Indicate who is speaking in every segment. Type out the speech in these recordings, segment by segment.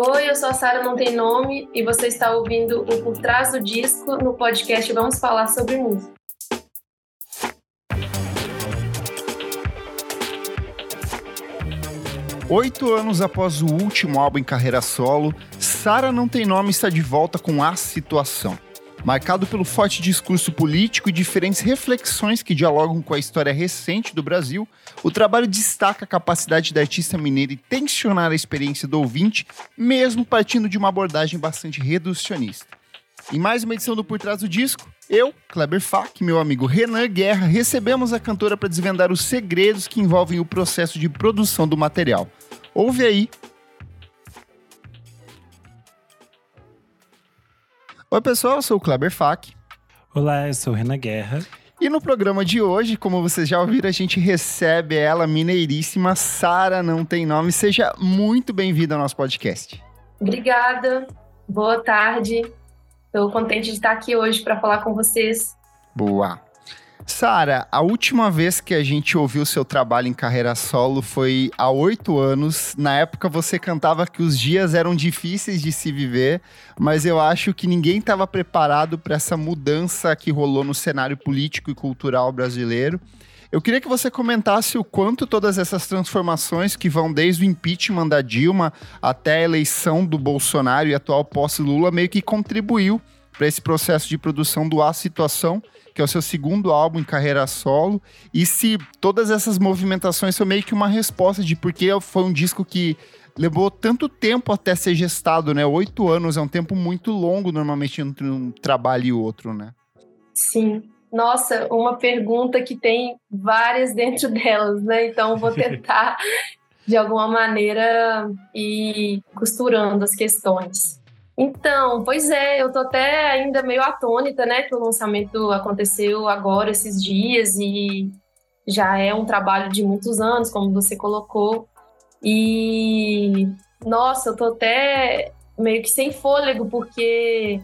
Speaker 1: Oi, eu sou a Sara Não Tem Nome e você está ouvindo o Por Trás do Disco no podcast Vamos Falar sobre Música.
Speaker 2: Oito anos após o último álbum em carreira solo, Sara Não Tem Nome está de volta com A Situação. Marcado pelo forte discurso político e diferentes reflexões que dialogam com a história recente do Brasil, o trabalho destaca a capacidade da artista mineira em tensionar a experiência do ouvinte, mesmo partindo de uma abordagem bastante reducionista. Em mais uma edição do Por Trás do Disco, eu, Kleber Fak, meu amigo Renan Guerra, recebemos a cantora para desvendar os segredos que envolvem o processo de produção do material. Ouve aí Oi, pessoal, eu sou o Kleber Fak.
Speaker 3: Olá, eu sou Renan Guerra.
Speaker 2: E no programa de hoje, como vocês já ouviram, a gente recebe ela, mineiríssima Sara Não Tem Nome. Seja muito bem-vinda ao nosso podcast.
Speaker 1: Obrigada, boa tarde. Estou contente de estar aqui hoje para falar com vocês.
Speaker 2: Boa. Sara, a última vez que a gente ouviu seu trabalho em carreira solo foi há oito anos. Na época você cantava que os dias eram difíceis de se viver, mas eu acho que ninguém estava preparado para essa mudança que rolou no cenário político e cultural brasileiro. Eu queria que você comentasse o quanto todas essas transformações que vão desde o impeachment da Dilma até a eleição do Bolsonaro e atual posse Lula meio que contribuiu para esse processo de produção do A Situação que é o seu segundo álbum em carreira solo, e se todas essas movimentações são meio que uma resposta de porque foi um disco que levou tanto tempo até ser gestado, né? Oito anos é um tempo muito longo normalmente entre um trabalho e outro, né?
Speaker 1: Sim. Nossa, uma pergunta que tem várias dentro delas, né? Então vou tentar de alguma maneira ir costurando as questões. Então, pois é, eu tô até ainda meio atônita, né, que o lançamento aconteceu agora, esses dias, e já é um trabalho de muitos anos, como você colocou. E, nossa, eu tô até meio que sem fôlego, porque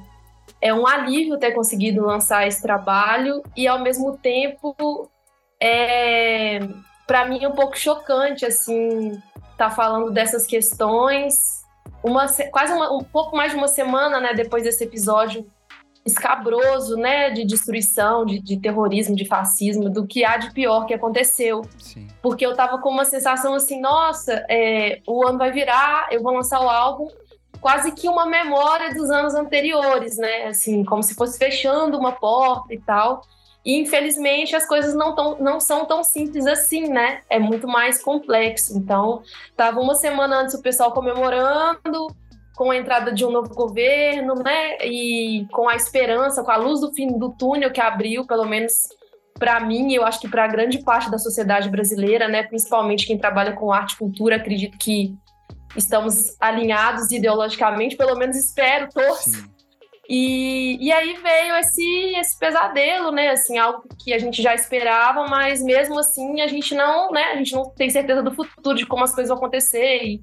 Speaker 1: é um alívio ter conseguido lançar esse trabalho, e ao mesmo tempo, é, para mim é um pouco chocante, assim, tá falando dessas questões uma, quase uma, um pouco mais de uma semana né, depois desse episódio escabroso, né, de destruição, de, de, terrorismo, de fascismo, do que há de pior que aconteceu. Sim. Porque eu tava com uma sensação assim, nossa, é, o ano vai virar, eu vou lançar o álbum, quase que uma memória dos anos anteriores, né, assim, como se fosse fechando uma porta e tal. E infelizmente as coisas não, tão, não são tão simples assim, né? É muito mais complexo. Então, tava uma semana antes o pessoal comemorando com a entrada de um novo governo, né? E com a esperança, com a luz do fim do túnel que abriu, pelo menos para mim, eu acho que para grande parte da sociedade brasileira, né? Principalmente quem trabalha com arte e cultura, acredito que estamos alinhados ideologicamente, pelo menos espero, torço. Sim e, e aí veio esse, esse pesadelo, né? Assim, algo que a gente já esperava, mas mesmo assim a gente não, né? A gente não tem certeza do futuro, de como as coisas vão acontecer e,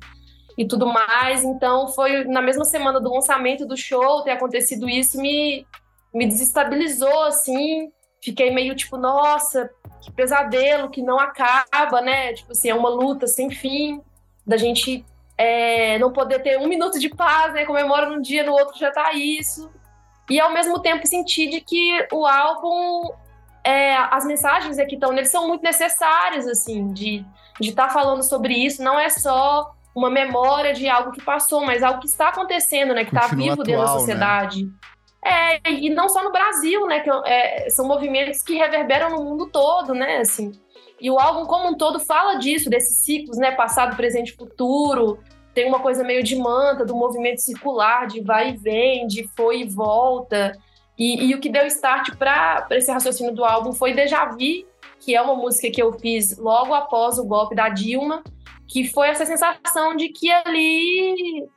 Speaker 1: e tudo mais. Então foi na mesma semana do lançamento do show ter acontecido isso, me, me desestabilizou, assim. Fiquei meio tipo, nossa, que pesadelo, que não acaba, né? Tipo assim, é uma luta sem fim, da gente é, não poder ter um minuto de paz, né? Comemora num dia, no outro já tá isso. E ao mesmo tempo sentir de que o álbum, é, as mensagens que estão nele são muito necessárias, assim, de estar tá falando sobre isso. Não é só uma memória de algo que passou, mas algo que está acontecendo, né? Que está vivo atual, dentro da né? sociedade. Né? É, e não só no Brasil, né? Que é, são movimentos que reverberam no mundo todo, né? Assim. E o álbum como um todo fala disso, desses ciclos, né? Passado, presente, futuro, tem uma coisa meio de manta, do movimento circular, de vai e vem, de foi e volta. E, e o que deu start para esse raciocínio do álbum foi Deja Vu, que é uma música que eu fiz logo após o golpe da Dilma, que foi essa sensação de que ali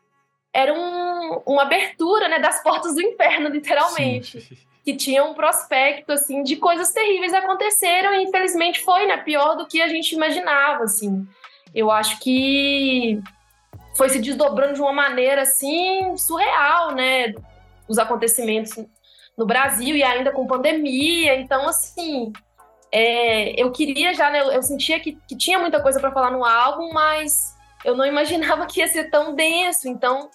Speaker 1: era um, uma abertura né, das portas do inferno, literalmente. Sim. Que tinha um prospecto assim de coisas terríveis aconteceram e infelizmente foi né, pior do que a gente imaginava. Assim. Eu acho que foi se desdobrando de uma maneira assim surreal, né? Os acontecimentos no Brasil e ainda com pandemia. Então, assim, é, eu queria já, né? Eu sentia que, que tinha muita coisa para falar no álbum, mas eu não imaginava que ia ser tão denso. Então,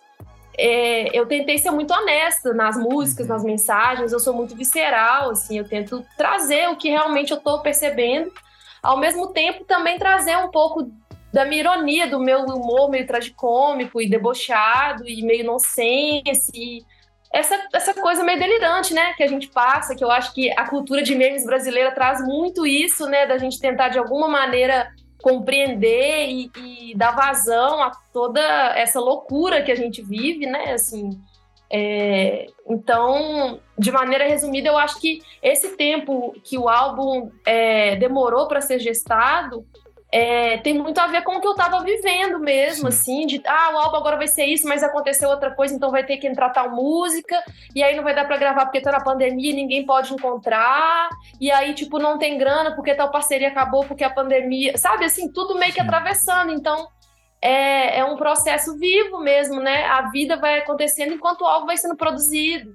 Speaker 1: é, eu tentei ser muito honesta nas músicas, uhum. nas mensagens, eu sou muito visceral, assim, eu tento trazer o que realmente eu estou percebendo, ao mesmo tempo também trazer um pouco da minha ironia, do meu humor meio tragicômico e debochado e meio nonsense, e essa, essa coisa meio delirante, né, que a gente passa, que eu acho que a cultura de memes brasileira traz muito isso, né, da gente tentar de alguma maneira compreender e, e, dar vazão a toda essa loucura que a gente vive, né? Assim, é, então, de maneira resumida, eu acho que esse tempo que o álbum é, demorou para ser gestado é, tem muito a ver com o que eu estava vivendo mesmo, Sim. assim, de ah, o álbum agora vai ser isso, mas aconteceu outra coisa, então vai ter que entrar tal música, e aí não vai dar para gravar porque tá na pandemia, ninguém pode encontrar, e aí, tipo, não tem grana porque tal parceria acabou porque a pandemia, sabe, assim, tudo meio que atravessando, então é, é um processo vivo mesmo, né? A vida vai acontecendo enquanto o álbum vai sendo produzido.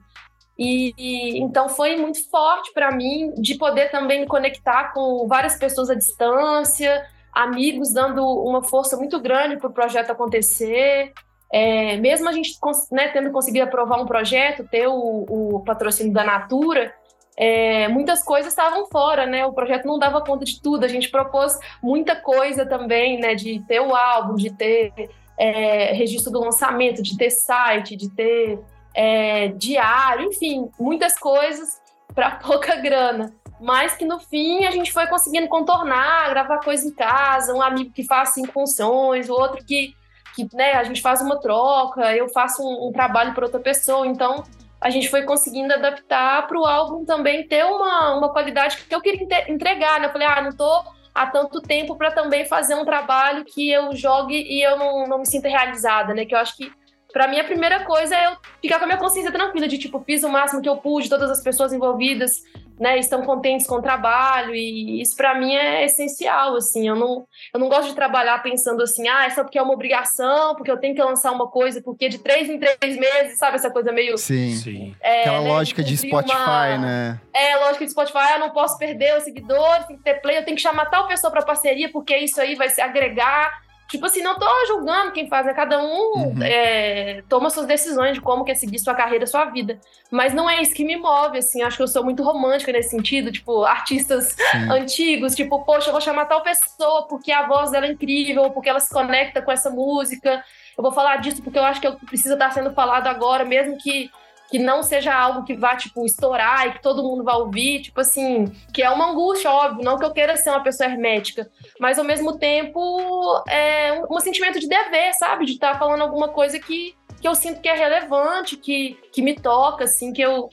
Speaker 1: E, e, então foi muito forte para mim de poder também me conectar com várias pessoas à distância, amigos dando uma força muito grande para o projeto acontecer. É, mesmo a gente né, tendo conseguido aprovar um projeto, ter o, o patrocínio da Natura, é, muitas coisas estavam fora, né? O projeto não dava conta de tudo. A gente propôs muita coisa também, né? De ter o álbum, de ter é, registro do lançamento, de ter site, de ter é, diário, enfim, muitas coisas para pouca grana mas que no fim a gente foi conseguindo contornar, gravar coisa em casa, um amigo que faz cinco funções, o outro que, que né, a gente faz uma troca, eu faço um, um trabalho para outra pessoa, então a gente foi conseguindo adaptar para o álbum também ter uma, uma qualidade que eu queria entregar, né? Eu falei, ah, não tô há tanto tempo para também fazer um trabalho que eu jogue e eu não, não me sinta realizada, né? Que eu acho que para mim a primeira coisa é eu ficar com a minha consciência tranquila de tipo, fiz o máximo que eu pude, todas as pessoas envolvidas né, estão contentes com o trabalho e isso para mim é essencial, assim, eu não, eu não gosto de trabalhar pensando assim, ah, é só porque é uma obrigação, porque eu tenho que lançar uma coisa, porque de três em três meses, sabe, essa coisa meio...
Speaker 2: Sim, Sim. É, aquela né, lógica de Spotify, uma... né?
Speaker 1: É, lógica de Spotify, ah, eu não posso perder os seguidores, tem que ter play, eu tenho que chamar tal pessoa para parceria, porque isso aí vai se agregar Tipo assim, não tô julgando quem faz, né? Cada um uhum. é, toma suas decisões de como quer seguir sua carreira, sua vida. Mas não é isso que me move, assim. Acho que eu sou muito romântica nesse sentido. Tipo, artistas Sim. antigos, tipo, poxa, eu vou chamar tal pessoa porque a voz dela é incrível, porque ela se conecta com essa música. Eu vou falar disso porque eu acho que precisa estar sendo falado agora, mesmo que que não seja algo que vá, tipo, estourar e que todo mundo vá ouvir, tipo assim, que é uma angústia, óbvio, não que eu queira ser uma pessoa hermética, mas ao mesmo tempo é um, um sentimento de dever, sabe? De estar tá falando alguma coisa que, que eu sinto que é relevante, que, que me toca, assim, que eu,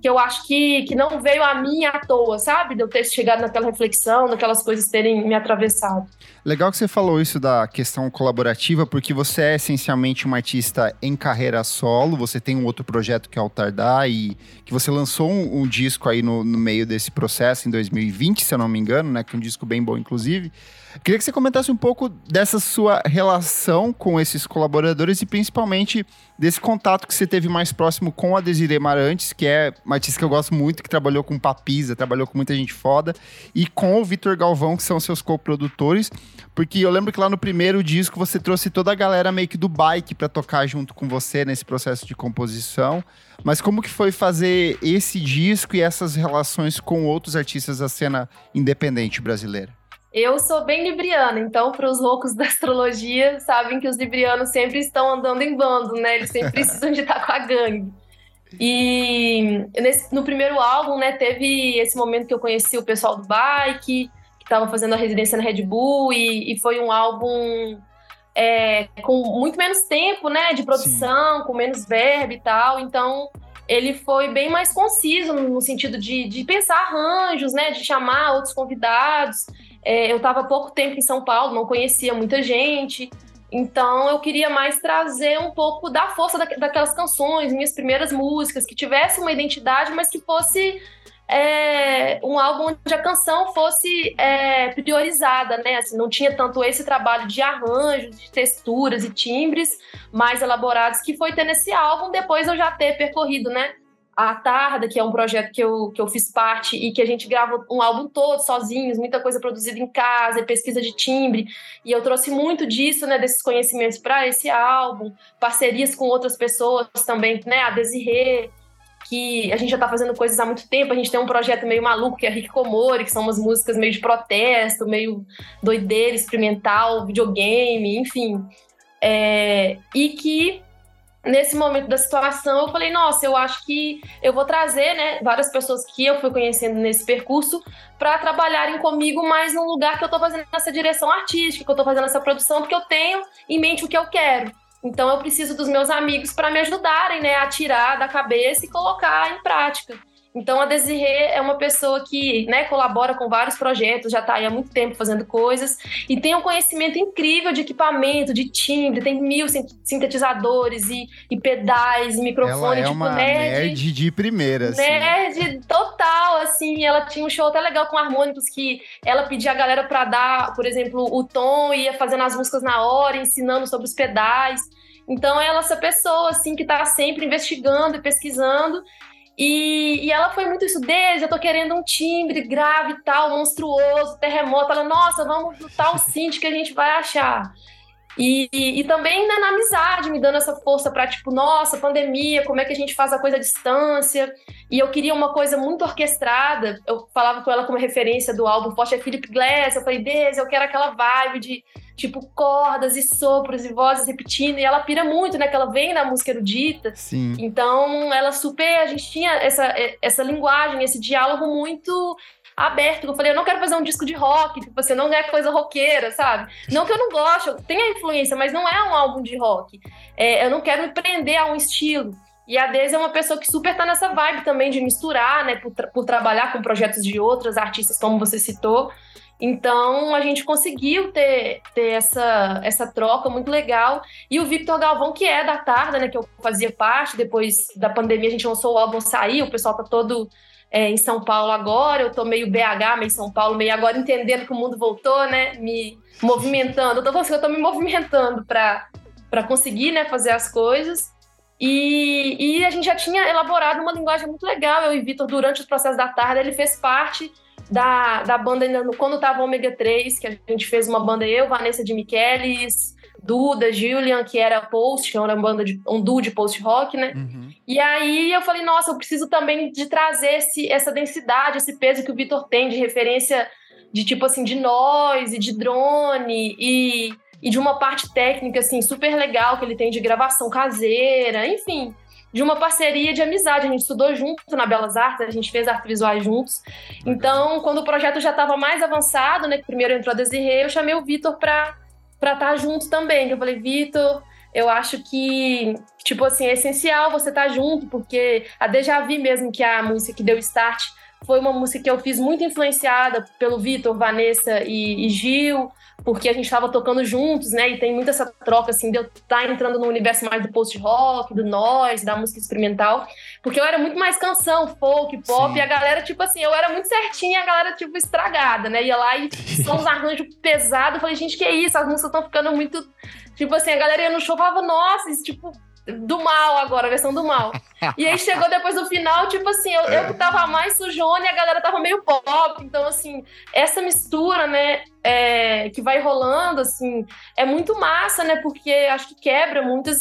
Speaker 1: que eu acho que, que não veio a mim à toa, sabe? De eu ter chegado naquela reflexão, daquelas coisas terem me atravessado.
Speaker 2: Legal que você falou isso da questão colaborativa, porque você é essencialmente uma artista em carreira solo, você tem um outro projeto que é o Tardar e que você lançou um, um disco aí no, no, meio desse processo em 2020, se eu não me engano, né? Que é um disco bem bom, inclusive. Queria que você comentasse um pouco dessa sua relação com esses colaboradores e principalmente desse contato que você teve mais próximo com a Desiree Marantes, que é uma artista que eu gosto muito, que trabalhou com Papisa, trabalhou com muita gente foda, e com o Vitor Galvão, que são seus co-produtores, porque eu lembro que lá no primeiro disco você trouxe toda a galera meio que do bike para tocar junto com você nesse processo de composição. Mas como que foi fazer esse disco e essas relações com outros artistas da cena independente brasileira?
Speaker 1: Eu sou bem libriana, então para os loucos da astrologia, sabem que os librianos sempre estão andando em bando, né? Eles sempre precisam de estar com a gangue. E nesse, no primeiro álbum, né, teve esse momento que eu conheci o pessoal do bike, que estava fazendo a residência na Red Bull, e, e foi um álbum é, com muito menos tempo, né, de produção, Sim. com menos verbo e tal. Então ele foi bem mais conciso no sentido de, de pensar arranjos, né, de chamar outros convidados. É, eu estava pouco tempo em São Paulo, não conhecia muita gente, então eu queria mais trazer um pouco da força da, daquelas canções, minhas primeiras músicas, que tivesse uma identidade, mas que fosse é, um álbum onde a canção fosse é, priorizada, né? Assim, não tinha tanto esse trabalho de arranjos, de texturas e timbres mais elaborados que foi ter nesse álbum, depois eu já ter percorrido, né? A Tarda, que é um projeto que eu, que eu fiz parte e que a gente grava um álbum todo sozinhos, muita coisa produzida em casa, pesquisa de timbre, e eu trouxe muito disso, né, desses conhecimentos para esse álbum, parcerias com outras pessoas também, né, a Desirê, que a gente já está fazendo coisas há muito tempo, a gente tem um projeto meio maluco, que é Rick Komori, que são umas músicas meio de protesto, meio doideira, experimental, videogame, enfim. É, e que nesse momento da situação, eu falei, nossa, eu acho que eu vou trazer, né, várias pessoas que eu fui conhecendo nesse percurso para trabalharem comigo mais num lugar que eu estou fazendo essa direção artística, que eu estou fazendo essa produção, porque eu tenho em mente o que eu quero. Então eu preciso dos meus amigos para me ajudarem, né, a tirar da cabeça e colocar em prática. Então, a Desirê é uma pessoa que né, colabora com vários projetos, já está aí há muito tempo fazendo coisas e tem um conhecimento incrível de equipamento, de timbre, tem mil sintetizadores e, e pedais e microfone.
Speaker 2: Ela é tipo, uma nerd, nerd de primeira, assim.
Speaker 1: Nerd total, assim. Ela tinha um show até legal com harmônicos que ela pedia a galera para dar, por exemplo, o tom, ia fazendo as músicas na hora, ensinando sobre os pedais. Então, ela é essa pessoa, assim, que está sempre investigando e pesquisando e, e, ela foi muito isso desde, eu tô querendo um timbre grave tal, monstruoso, terremoto. Ela, nossa, vamos no tal synth que a gente vai achar. E, e, e, também né, na amizade, me dando essa força para tipo, nossa, pandemia, como é que a gente faz a coisa à distância? E eu queria uma coisa muito orquestrada. Eu falava com ela como referência do álbum Forte é Philip Glass. Eu falei, Deus, eu quero aquela vibe de tipo cordas e sopros e vozes repetindo. E ela pira muito, né? Que ela vem da música erudita.
Speaker 2: Sim.
Speaker 1: Então ela super. A gente tinha essa, essa linguagem, esse diálogo muito aberto. Eu falei, eu não quero fazer um disco de rock, tipo, você não é coisa roqueira, sabe? Não que eu não goste, tem a influência, mas não é um álbum de rock. É, eu não quero me prender a um estilo. E a Daisy é uma pessoa que super tá nessa vibe também de misturar, né? Por, tra por trabalhar com projetos de outras artistas, como você citou. Então a gente conseguiu ter, ter essa, essa troca muito legal. E o Victor Galvão, que é da Tarda, né? Que eu fazia parte, depois da pandemia a gente lançou o álbum Sair, o pessoal tá todo é, em São Paulo agora, eu tô meio BH, meio São Paulo, meio agora entendendo que o mundo voltou, né? Me movimentando. Eu tô falando assim, eu tô me movimentando para conseguir né, fazer as coisas. E, e a gente já tinha elaborado uma linguagem muito legal. Eu e Vitor, durante os processos da tarde, ele fez parte da, da banda ainda quando tava Ômega 3, que a gente fez uma banda eu, Vanessa de Michelis, Duda, Julian, que era post, que era uma banda de um duo de post rock, né? Uhum. E aí eu falei, nossa, eu preciso também de trazer esse, essa densidade, esse peso que o Vitor tem de referência de tipo assim, de noise, de drone e, e de uma parte técnica assim super legal que ele tem de gravação caseira, enfim, de uma parceria de amizade. A gente estudou junto na Belas Artes, a gente fez artes visuais juntos. Então, quando o projeto já estava mais avançado, né, que primeiro entrou a Desirê, eu chamei o Vitor para para estar tá junto também. Eu falei, Vitor, eu acho que, tipo assim, é essencial você estar tá junto, porque a Deja Vu mesmo, que é a música que deu start, foi uma música que eu fiz muito influenciada pelo Vitor, Vanessa e, e Gil, porque a gente estava tocando juntos, né? E tem muita essa troca, assim, de eu estar tá entrando no universo mais do post-rock, do noise, da música experimental. Porque eu era muito mais canção, folk, pop, Sim. e a galera, tipo assim, eu era muito certinha, a galera, tipo, estragada, né? Ia lá e são uns arranjos pesados. Eu falei, gente, que isso? As músicas estão ficando muito. Tipo assim, a galera ia no show falava, nossa, isso, tipo, do mal agora, a versão do mal. E aí chegou depois do final, tipo assim, eu, eu tava mais sujona e a galera tava meio pop. Então, assim, essa mistura, né, é, que vai rolando, assim, é muito massa, né? Porque acho que quebra muitas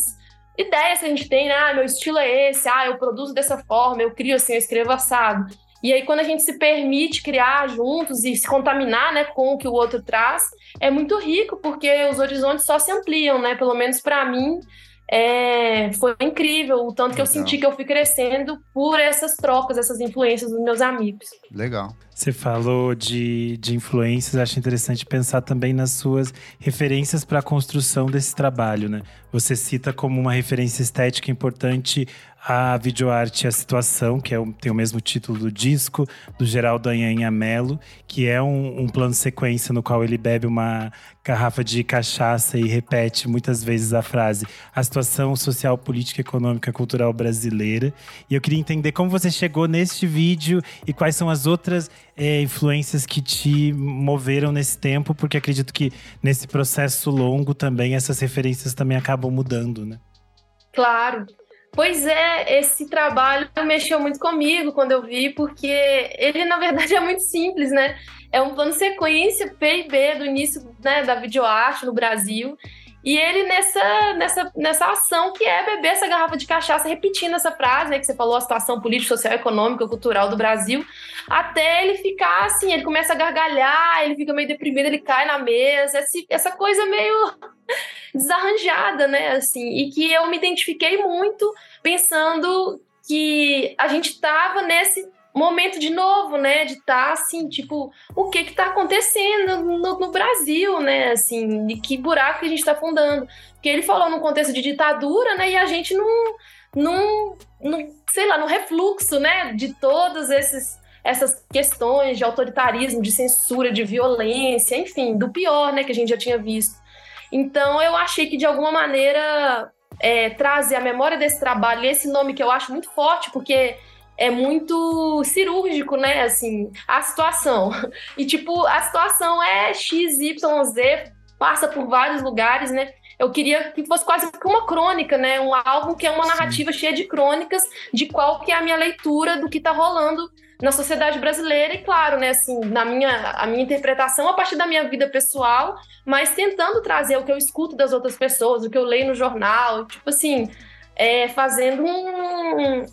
Speaker 1: ideias que a gente tem, né? Ah, meu estilo é esse, ah, eu produzo dessa forma, eu crio assim, eu escrevo assado. E aí, quando a gente se permite criar juntos e se contaminar né, com o que o outro traz, é muito rico, porque os horizontes só se ampliam, né? Pelo menos para mim, é, foi incrível o tanto Legal. que eu senti que eu fui crescendo por essas trocas, essas influências dos meus amigos.
Speaker 2: Legal.
Speaker 3: Você falou de, de influências, acho interessante pensar também nas suas referências para a construção desse trabalho, né? Você cita como uma referência estética importante a videoarte A Situação, que é o, tem o mesmo título do disco, do Geraldo Anhanha Melo, que é um, um, plano sequência no qual ele bebe uma garrafa de cachaça e repete muitas vezes a frase a situação social, política, econômica, cultural brasileira. E eu queria entender como você chegou neste vídeo e quais são as outras é, influências que te moveram nesse tempo, porque acredito que nesse processo longo também essas referências também acabam mudando, né?
Speaker 1: Claro. Pois é, esse trabalho mexeu muito comigo quando eu vi, porque ele, na verdade, é muito simples, né? É um plano sequência P e B do início né, da videoarte no Brasil. E ele nessa, nessa, nessa ação que é beber essa garrafa de cachaça, repetindo essa frase né, que você falou, a situação política, social, econômica, cultural do Brasil, até ele ficar assim, ele começa a gargalhar, ele fica meio deprimido, ele cai na mesa, essa coisa meio desarranjada, né? Assim, e que eu me identifiquei muito pensando que a gente estava nesse momento de novo, né, de estar tá, assim, tipo, o que que tá acontecendo no, no, Brasil, né, assim, de que buraco que a gente está fundando. Porque ele falou num contexto de ditadura, né, e a gente não, não, não sei lá, no refluxo, né, de todos esses essas questões de autoritarismo, de censura, de violência, enfim, do pior, né, que a gente já tinha visto. Então eu achei que de alguma maneira é, trazer a memória desse trabalho, esse nome que eu acho muito forte, porque é muito cirúrgico, né? Assim, a situação. E, tipo, a situação é X, Y, Z, passa por vários lugares, né? Eu queria que fosse quase uma crônica, né? Um álbum que é uma narrativa Sim. cheia de crônicas de qual que é a minha leitura do que tá rolando na sociedade brasileira e claro, né, assim, na minha a minha interpretação a partir da minha vida pessoal, mas tentando trazer o que eu escuto das outras pessoas, o que eu leio no jornal, tipo assim, é, fazendo um,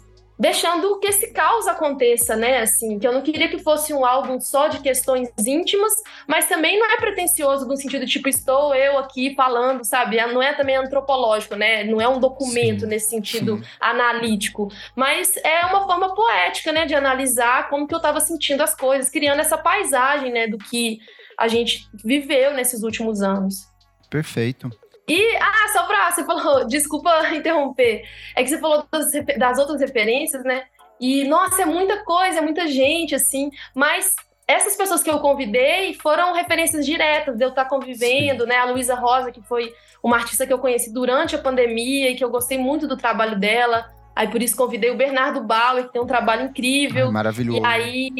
Speaker 1: deixando que esse caos aconteça, né? Assim, que eu não queria que fosse um álbum só de questões íntimas, mas também não é pretensioso no sentido tipo estou eu aqui falando, sabe? Não é também antropológico, né? Não é um documento sim, nesse sentido sim. analítico, mas é uma forma poética, né, de analisar como que eu estava sentindo as coisas, criando essa paisagem, né, do que a gente viveu nesses últimos anos.
Speaker 2: Perfeito.
Speaker 1: E, ah, só pra. Você falou, desculpa interromper. É que você falou das, das outras referências, né? E, nossa, é muita coisa, é muita gente, assim. Mas essas pessoas que eu convidei foram referências diretas de eu estar convivendo, Sim. né? A Luísa Rosa, que foi uma artista que eu conheci durante a pandemia e que eu gostei muito do trabalho dela. Aí por isso convidei o Bernardo Bauer, que tem um trabalho incrível.
Speaker 2: Maravilhoso.
Speaker 1: E aí,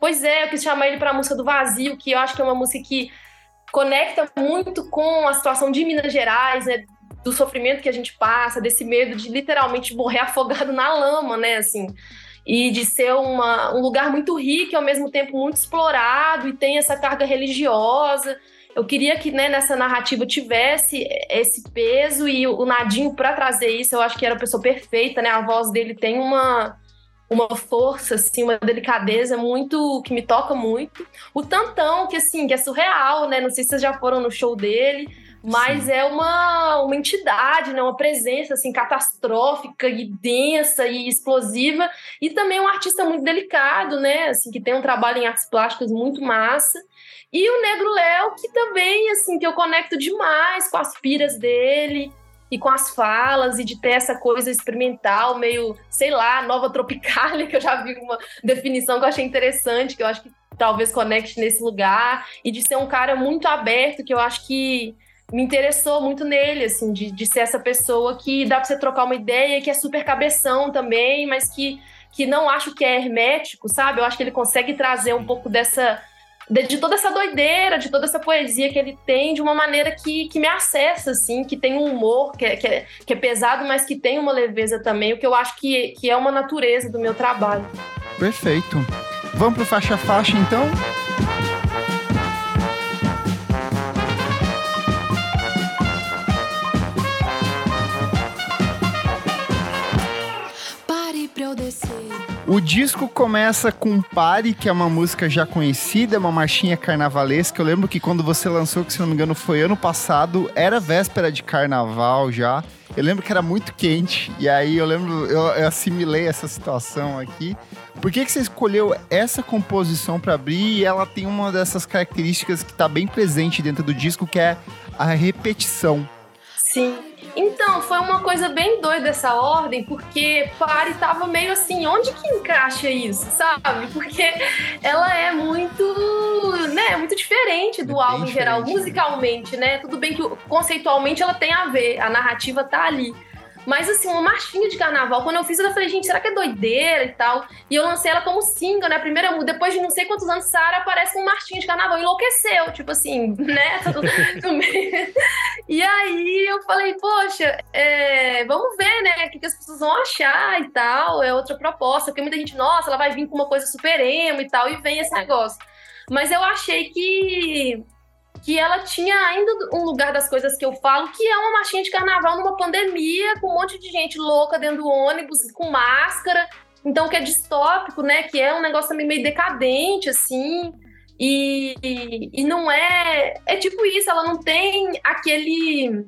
Speaker 1: pois é, eu quis chamar ele para a música do Vazio, que eu acho que é uma música que conecta muito com a situação de Minas Gerais, né? Do sofrimento que a gente passa, desse medo de literalmente morrer afogado na lama, né? Assim, e de ser uma, um lugar muito rico e ao mesmo tempo muito explorado e tem essa carga religiosa. Eu queria que né, nessa narrativa tivesse esse peso e o Nadinho para trazer isso, eu acho que era a pessoa perfeita, né? A voz dele tem uma uma força, assim, uma delicadeza muito que me toca muito. O Tantão, que assim, que é surreal, né? Não sei se vocês já foram no show dele, mas Sim. é uma, uma entidade, né? Uma presença assim catastrófica e densa e explosiva e também um artista muito delicado, né? Assim, que tem um trabalho em artes plásticas muito massa. E o Negro Léo, que também assim, que eu conecto demais com as piras dele e com as falas e de ter essa coisa experimental, meio, sei lá, nova tropicália, que eu já vi uma definição que eu achei interessante, que eu acho que talvez conecte nesse lugar, e de ser um cara muito aberto, que eu acho que me interessou muito nele, assim, de, de ser essa pessoa que dá pra você trocar uma ideia, que é super cabeção também, mas que, que não acho que é hermético, sabe? Eu acho que ele consegue trazer um pouco dessa de, de, toda essa doideira, de toda essa poesia que ele tem, de uma maneira que, que me acessa, assim, que tem um humor que é, que, é, que é pesado, mas que tem uma leveza também, o que eu acho que, que é uma natureza do meu trabalho.
Speaker 2: Perfeito. Vamos pro faixa faixa, então? O disco começa com Pare, que é uma música já conhecida, uma marchinha carnavalesca. Eu lembro que quando você lançou, que se não me engano foi ano passado, era véspera de carnaval já. Eu lembro que era muito quente, e aí eu lembro, eu, eu assimilei essa situação aqui. Por que, que você escolheu essa composição para abrir? E ela tem uma dessas características que está bem presente dentro do disco, que é a repetição.
Speaker 1: Sim. Então, foi uma coisa bem doida essa ordem, porque Pari tava meio assim, onde que encaixa isso, sabe? Porque ela é muito, né, muito diferente do é álbum em geral, né? musicalmente, né? Tudo bem que conceitualmente ela tem a ver, a narrativa tá ali. Mas assim, uma marchinha de carnaval. Quando eu fiz, eu falei, gente, será que é doideira e tal? E eu lancei ela como single, né? Primeira depois de não sei quantos anos, Sara aparece com um marchinha de carnaval. Enlouqueceu, tipo assim, né? e aí eu falei, poxa, é, vamos ver, né? O que, que as pessoas vão achar e tal. É outra proposta. Porque muita gente, nossa, ela vai vir com uma coisa super emo e tal. E vem esse negócio. Mas eu achei que que ela tinha ainda um lugar das coisas que eu falo, que é uma marchinha de carnaval numa pandemia, com um monte de gente louca dentro do ônibus, com máscara. Então, que é distópico, né? Que é um negócio meio decadente, assim. E, e, e não é. É tipo isso, ela não tem aquele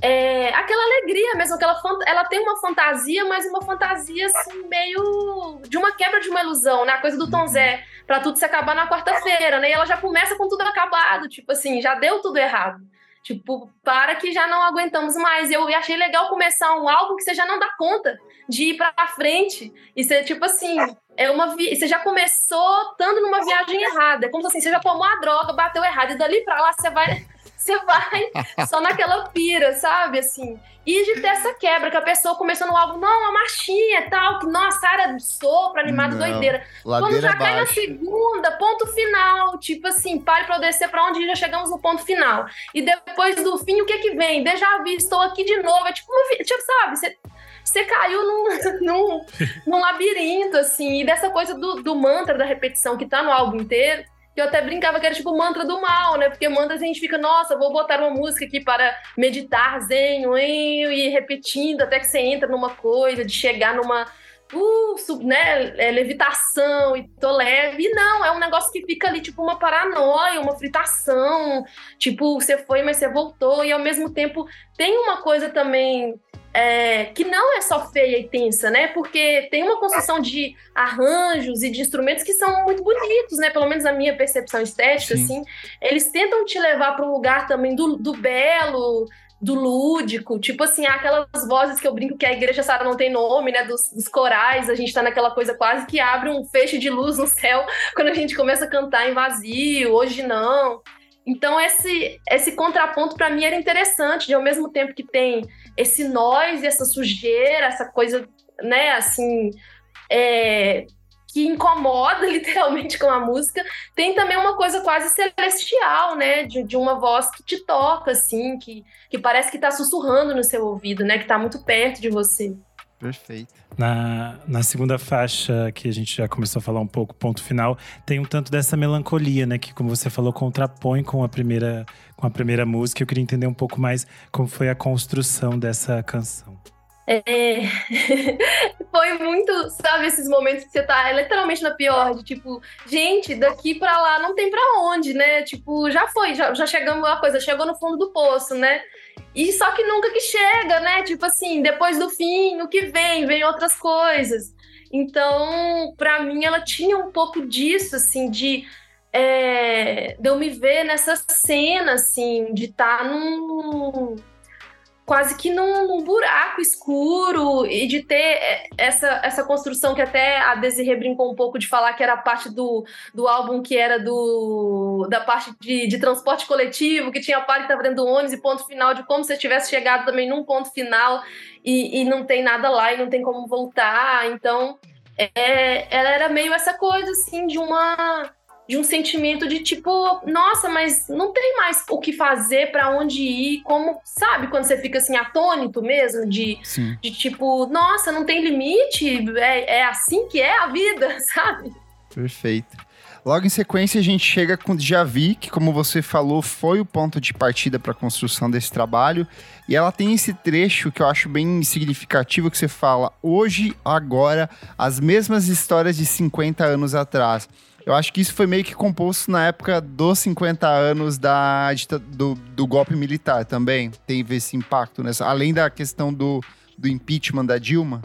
Speaker 1: é, aquela alegria mesmo, aquela ela tem uma fantasia, mas uma fantasia assim, meio de uma quebra de uma ilusão, né? A coisa do Tom uhum. Zé, pra tudo se acabar na quarta-feira, né? E ela já começa com tudo acabado, tipo assim, já deu tudo errado. Tipo, para que já não aguentamos mais. Eu achei legal começar um álbum que você já não dá conta de ir pra frente. E você, tipo assim, é uma vi... você já começou estando numa viagem errada. É como se assim, você já tomou a droga, bateu errado, e dali pra lá você vai você vai só naquela pira, sabe? Assim. E de ter essa quebra, que a pessoa começou no álbum, não, a marchinha tal, que nossa, área sopro, animado, não, doideira. Quando já cai na segunda, ponto final. Tipo assim, pare pra eu descer pra onde já chegamos no ponto final. E depois do fim, o que que vem? Déjà vi, estou aqui de novo. É tipo, uma, tipo sabe? Você você caiu num, num, num labirinto, assim, e dessa coisa do, do mantra da repetição que tá no álbum inteiro, que eu até brincava que era tipo mantra do mal, né? Porque mantras a gente fica, nossa, vou botar uma música aqui para meditar, zen, e repetindo até que você entra numa coisa, de chegar numa. Uh, sub, né, é, levitação e tô leve. E não, é um negócio que fica ali, tipo, uma paranoia, uma fritação. Tipo, você foi, mas você voltou. E ao mesmo tempo tem uma coisa também é, que não é só feia e tensa, né? Porque tem uma construção de arranjos e de instrumentos que são muito bonitos, né? Pelo menos a minha percepção estética, Sim. assim. Eles tentam te levar para um lugar também do, do belo, do lúdico, tipo assim, aquelas vozes que eu brinco que a igreja Sara não tem nome, né? Dos, dos, corais, a gente tá naquela coisa quase que abre um feixe de luz no céu quando a gente começa a cantar em vazio, hoje não. Então, esse, esse contraponto para mim era interessante, de ao mesmo tempo que tem esse nós, essa sujeira, essa coisa, né, assim, é, que incomoda literalmente com a música, tem também uma coisa quase celestial, né, de, de uma voz que te toca, assim, que, que parece que está sussurrando no seu ouvido, né, que está muito perto de você.
Speaker 2: Perfeito.
Speaker 3: Na, na segunda faixa, que a gente já começou a falar um pouco, ponto final, tem um tanto dessa melancolia, né? Que, como você falou, contrapõe com a primeira, com a primeira música. Eu queria entender um pouco mais como foi a construção dessa canção.
Speaker 1: É... foi muito, sabe, esses momentos que você tá literalmente na pior, de tipo, gente, daqui para lá não tem para onde, né? Tipo, já foi, já, já chegamos a coisa, chegou no fundo do poço, né? E só que nunca que chega, né? Tipo assim, depois do fim, o que vem, vem outras coisas. Então, para mim, ela tinha um pouco disso, assim, de, é, de eu me ver nessa cena, assim, de estar tá num quase que num, num, buraco escuro e de ter é, essa, essa construção que até a Desirê brincou um pouco de falar que era parte do, do álbum que era do da parte de, de transporte coletivo, que tinha a parte que estava dentro do ônibus e ponto final, de como se tivesse chegado também num ponto final e, e não tem nada lá e não tem como voltar. Então, é, ela era meio essa coisa assim de uma de um sentimento de tipo, nossa, mas não tem mais o que fazer, para onde ir, como, sabe, quando você fica assim atônito mesmo, de, de tipo, nossa, não tem limite, é, é assim que é a vida, sabe?
Speaker 2: Perfeito. Logo em sequência, a gente chega com Javi, que, como você falou, foi o ponto de partida para a construção desse trabalho. E ela tem esse trecho que eu acho bem significativo, que você fala, hoje, agora, as mesmas histórias de 50 anos atrás. Eu acho que isso foi meio que composto na época dos 50 anos da, do, do golpe militar também. Teve esse impacto nessa. Além da questão do, do impeachment da Dilma.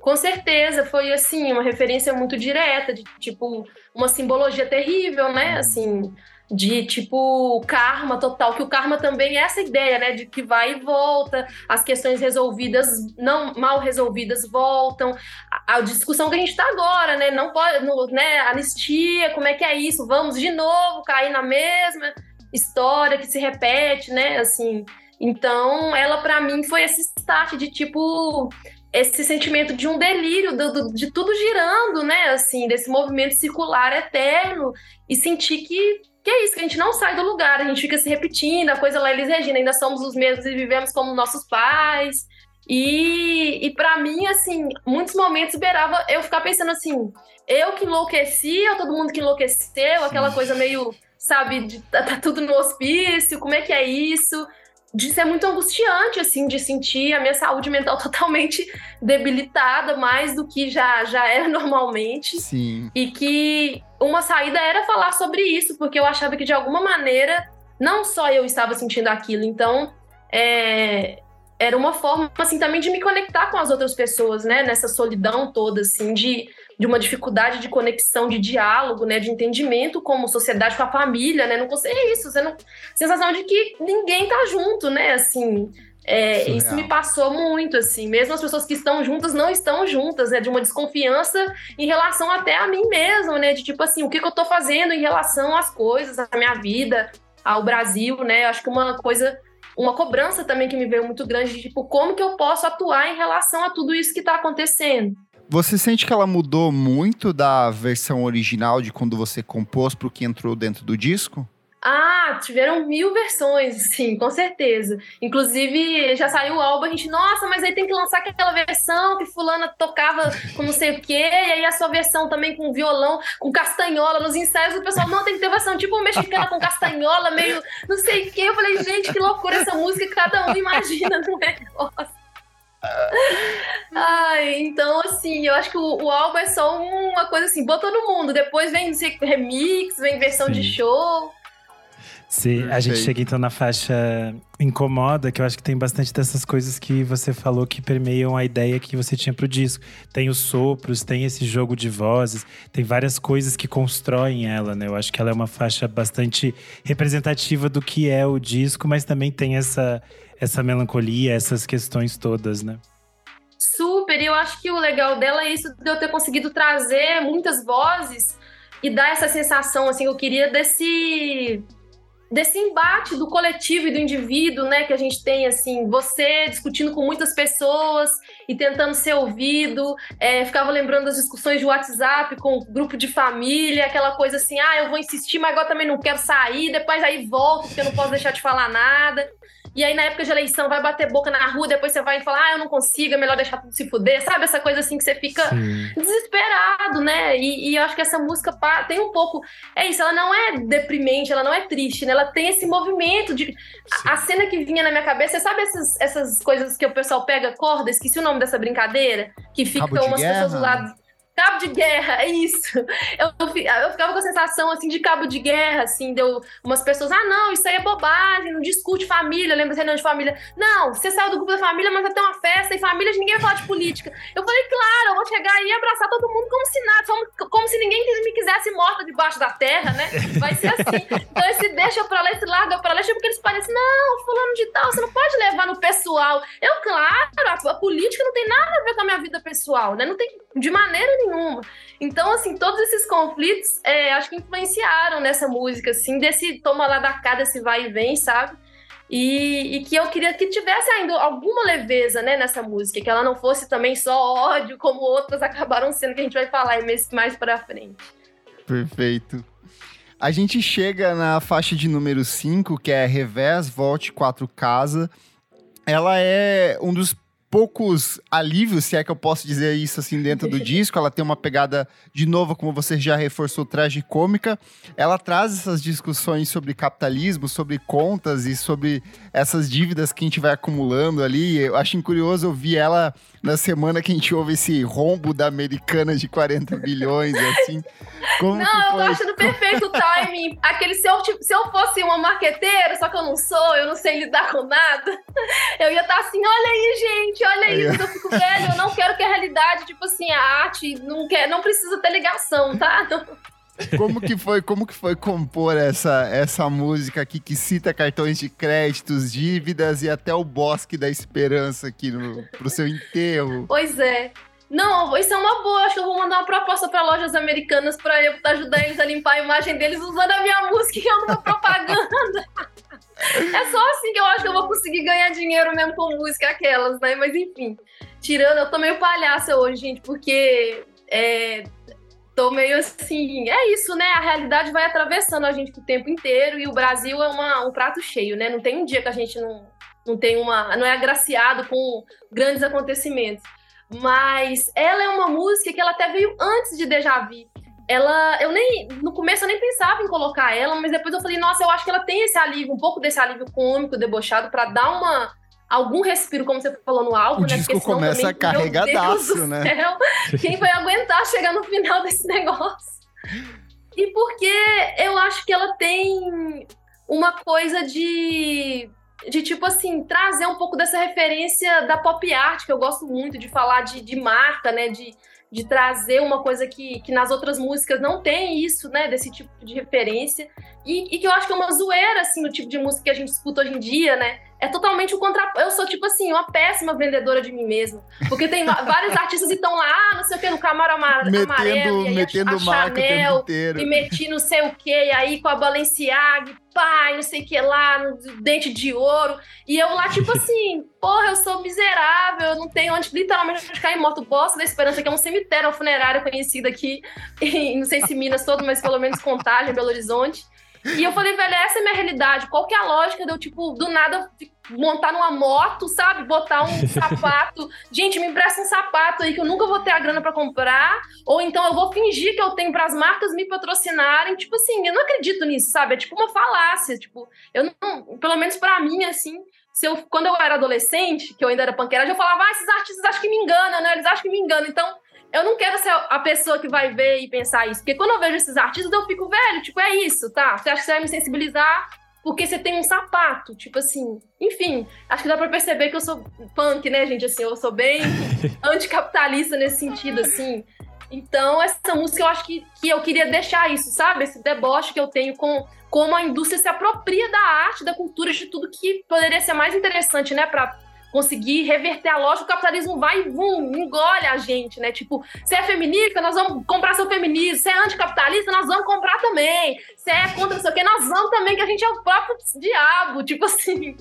Speaker 1: Com certeza, foi assim, uma referência muito direta, de tipo, uma simbologia terrível, né? Uhum. Assim, de tipo karma total, que o karma também é essa ideia, né, de que vai e volta, as questões resolvidas, não mal resolvidas voltam, a, a discussão que a gente está agora, né, não pode, no, né, anistia, como é que é isso? Vamos de novo cair na mesma história que se repete, né, assim, Então, ela para mim foi esse start de tipo esse sentimento de um delírio, do, do, de tudo girando, né? Assim, desse movimento circular eterno e sentir que, que é isso, que a gente não sai do lugar, a gente fica se repetindo, a coisa lá, Elis Regina, ainda somos os mesmos e vivemos como nossos pais. E, e para mim, assim, muitos momentos beirava eu ficar pensando assim, eu que enlouqueci, ou todo mundo que enlouqueceu, aquela coisa meio, sabe, de, tá, tá tudo no hospício, como é que é isso? de ser muito angustiante, assim, de sentir a minha saúde mental totalmente debilitada, mais do que já, já era normalmente.
Speaker 2: Sim.
Speaker 1: E que uma saída era falar sobre isso, porque eu achava que de alguma maneira não só eu estava sentindo aquilo, então é, era uma forma, assim, também de me conectar com as outras pessoas, né, nessa solidão toda, assim, de de uma dificuldade de conexão, de diálogo, né, de entendimento como sociedade com a família, né? Não consegue é isso, você não sensação de que ninguém tá junto, né? Assim, é, isso me passou muito, assim. Mesmo as pessoas que estão juntas não estão juntas, né? De uma desconfiança em relação até a mim mesma, né? De tipo assim, o que, que eu tô fazendo em relação às coisas, à minha vida, ao Brasil, né? Acho que uma coisa uma cobrança também que me veio muito grande de tipo como que eu posso atuar em relação a tudo isso que está acontecendo.
Speaker 2: Você sente que ela mudou muito da versão original de quando você compôs para o que entrou dentro do disco?
Speaker 1: Ah, tiveram mil versões, sim, com certeza. Inclusive, já saiu o álbum, a gente, nossa, mas aí tem que lançar aquela versão que fulana tocava com não sei o quê, e aí a sua versão também com violão, com castanhola nos ensaios, o pessoal, não, tem que ter versão tipo mexicana com castanhola, meio não sei o quê. Eu falei, gente, que loucura essa música, cada um imagina no negócio. Ai, então assim, eu acho que o, o, álbum é só uma coisa assim, botou no mundo. Depois vem sei, remix, vem versão Sim. de show.
Speaker 3: Sim, a gente chega então na faixa Incomoda, que eu acho que tem bastante dessas coisas que você falou que permeiam a ideia que você tinha pro disco. Tem os sopros, tem esse jogo de vozes, tem várias coisas que constroem ela, né? Eu acho que ela é uma faixa bastante representativa do que é o disco, mas também tem essa essa melancolia, essas questões todas, né?
Speaker 1: Super, e eu acho que o legal dela é isso de eu ter conseguido trazer muitas vozes e dar essa sensação, assim, eu queria desse desse embate do coletivo e do indivíduo, né, que a gente tem, assim, você discutindo com muitas pessoas e tentando ser ouvido, é, ficava lembrando das discussões de WhatsApp com o grupo de família, aquela coisa assim, ah, eu vou insistir, mas agora também não quero sair, depois aí volto, porque eu não posso deixar de falar nada. E aí, na época de eleição, vai bater boca na rua, depois você vai falar, ah, eu não consigo, é melhor deixar tudo se fuder. Sabe essa coisa assim que você fica Sim. desesperado, né? E, e, eu acho que essa música tem um pouco. É isso, ela não é deprimente, ela não é triste, né? Ela tem esse movimento de. A, a, cena que vinha na minha cabeça, você sabe essas, essas coisas que o pessoal pega corda? Esqueci o nome dessa brincadeira? Que fica umas pessoas do lado Cabo de guerra, é isso. Eu, eu ficava com a sensação, assim, de cabo de guerra, assim, deu umas pessoas, ah, não, isso aí é bobagem, não discute família, lembra reunião de família. Não, você saiu do grupo da família, mas ter uma festa e família, ninguém vai falar de política. Eu falei, claro, eu vou chegar e abraçar todo mundo como se nada, como, como se ninguém me quisesse morta debaixo da terra, né? Vai ser assim. Então esse deixa pra lá, esse larga pra lá, porque eles parecem, não, fulano de tal, você não pode levar no pessoal. Eu, claro, a, a política não tem nada a ver com a minha vida pessoal, né? Não tem de maneira nenhuma. Então, assim, todos esses conflitos é, acho que influenciaram nessa música, assim, desse toma lá da cá, desse vai e vem, sabe? E, e, que eu queria que tivesse ainda alguma leveza né, nessa música, que ela não fosse também só ódio, como outras acabaram sendo, que a gente vai falar mais pra frente.
Speaker 2: Perfeito. A gente chega na faixa de número 5, que é Revés, Volte, Quatro Casa. Ela é um dos poucos alívios, se é que eu posso dizer isso assim, dentro do disco. Ela tem uma pegada, de novo, como você já reforçou, tragicômica. Ela traz essas discussões sobre capitalismo, sobre contas e sobre essas dívidas que a gente vai acumulando ali. Eu acho curioso ouvir ela na semana que a gente ouve esse rombo da americana de 40 bilhões, assim.
Speaker 1: Como não, eu tô achando perfeito o timing. Aquele, se eu, se eu fosse uma marqueteira, só que eu não sou, eu não sei lidar com nada, eu ia estar tá assim, olha aí, gente, olha isso, eu fico velho, eu não quero que a realidade, tipo assim, a arte não, quer, não precisa ter ligação, tá? Então...
Speaker 2: Como que foi, como que foi compor essa, essa música aqui que cita cartões de créditos, dívidas e até o bosque da esperança aqui no, pro seu enterro?
Speaker 1: Pois é. Não, isso é uma boa. Acho que eu vou mandar uma proposta para lojas americanas para eu ajudar eles a limpar a imagem deles usando a minha música e uma propaganda. é só assim que eu acho que eu vou conseguir ganhar dinheiro mesmo com música, aquelas, né? Mas enfim, tirando, eu tô meio palhaça hoje, gente, porque é, tô meio assim. É isso, né? A realidade vai atravessando a gente o tempo inteiro e o Brasil é uma, um prato cheio, né? Não tem um dia que a gente não, não tem uma. não é agraciado com grandes acontecimentos. Mas ela é uma música que ela até veio antes de Deja Vu. Ela, eu nem, no começo eu nem pensava em colocar ela, mas depois eu falei, nossa, eu acho que ela tem esse alívio, um pouco desse alívio cômico, debochado, para dar uma, algum respiro, como você falou no álbum,
Speaker 2: o
Speaker 1: né?
Speaker 2: disco começa também, carregadaço, né?
Speaker 1: Céu, quem vai aguentar chegar no final desse negócio? E porque eu acho que ela tem uma coisa de de tipo assim, trazer um pouco dessa referência da pop art, que eu gosto muito de falar de, de marca, né? De, de trazer uma coisa que, que nas outras músicas não tem isso, né? Desse tipo de referência. E, e que eu acho que é uma zoeira, assim, no tipo de música que a gente escuta hoje em dia, né? É totalmente o contra. Eu sou, tipo assim, uma péssima vendedora de mim mesma. Porque tem vários artistas que estão lá, não sei o que, no Camaro Amarelo,
Speaker 2: metendo, e metendo a, a Chanel,
Speaker 1: e meti não sei o que, e aí com a Balenciaga, pai, não sei o que lá, no dente de ouro. E eu lá, tipo assim, porra, eu sou miserável, eu não tenho onde literalmente ficar em moto Poço da Esperança, que é um cemitério, uma funerária conhecida aqui, em, não sei se Minas todo, mas pelo menos Contagem, Belo Horizonte. E eu falei, velho, essa é a minha realidade. Qual que é a lógica de eu, tipo, do nada montar numa moto, sabe? Botar um sapato. Gente, me empresta um sapato aí que eu nunca vou ter a grana para comprar. Ou então eu vou fingir que eu tenho para as marcas me patrocinarem. Tipo assim, eu não acredito nisso, sabe? É tipo uma falácia. Tipo, eu não. Pelo menos para mim, assim. Se eu, quando eu era adolescente, que eu ainda era panqueira, eu falava, ah, esses artistas acham que me enganam, né? Eles acham que me enganam. Então, eu não quero ser a pessoa que vai ver e pensar isso. Porque quando eu vejo esses artistas, eu fico, velho, tipo, é isso, tá? Você acha que você vai me sensibilizar porque você tem um sapato, tipo assim. Enfim, acho que dá pra perceber que eu sou punk, né, gente? Assim, eu sou bem anticapitalista nesse sentido, assim. Então, essa música eu acho que, que eu queria deixar isso, sabe? Esse deboche que eu tenho com como a indústria se apropria da arte, da cultura, de tudo que poderia ser mais interessante, né, pra conseguir reverter a lógica, o capitalismo vai e vum, engole a gente, né? Tipo, você é feminista, nós vamos comprar seu feminismo. Você é anticapitalista, nós vamos comprar também. Você é contra não sei o quê, nós vamos também, que a gente é o próprio diabo, tipo assim.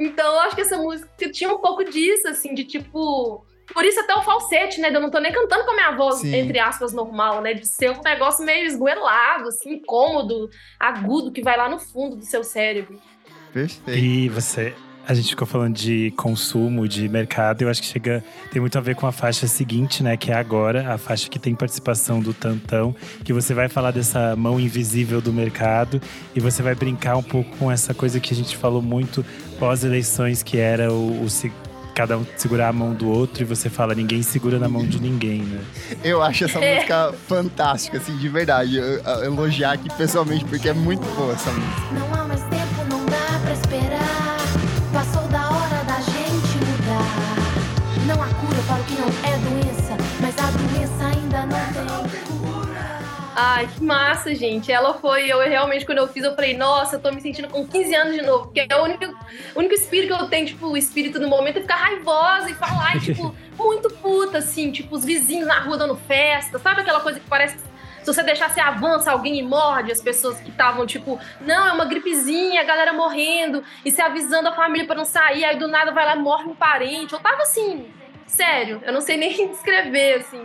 Speaker 1: Então, eu acho que essa música tinha um pouco disso, assim, de tipo. Por isso até o falsete, né? Eu não tô nem cantando com a minha voz, Sim. entre aspas, normal, né? De ser um negócio meio esgoelado, assim, incômodo, agudo, que vai lá no fundo do seu cérebro.
Speaker 2: Perfeito.
Speaker 3: E você a gente ficou falando de consumo, de mercado. Eu acho que chega tem muito a ver com a faixa seguinte, né? Que é agora, a faixa que tem participação do Tantão, que você vai falar dessa mão invisível do mercado e você vai brincar um pouco com essa coisa que a gente falou muito pós-eleições, que era o, o cada um segurar a mão do outro e você fala, ninguém segura na mão de ninguém, né?
Speaker 2: Eu acho essa música fantástica, assim, de verdade. Eu, eu, elogiar aqui pessoalmente, porque é muito boa essa música.
Speaker 1: Ai, que massa, gente. Ela foi, eu realmente, quando eu fiz, eu falei, nossa, eu tô me sentindo com 15 anos de novo. Porque é o único, o único espírito que eu tenho, tipo, o espírito no momento é ficar raivosa e falar, e, tipo, muito puta, assim, tipo, os vizinhos na rua dando festa, sabe aquela coisa que parece se você deixar, você avança alguém e morde as pessoas que estavam, tipo, não, é uma gripezinha, a galera morrendo, e se avisando a família para não sair, aí do nada vai lá e morre um parente. Eu tava assim, sério, eu não sei nem descrever, assim,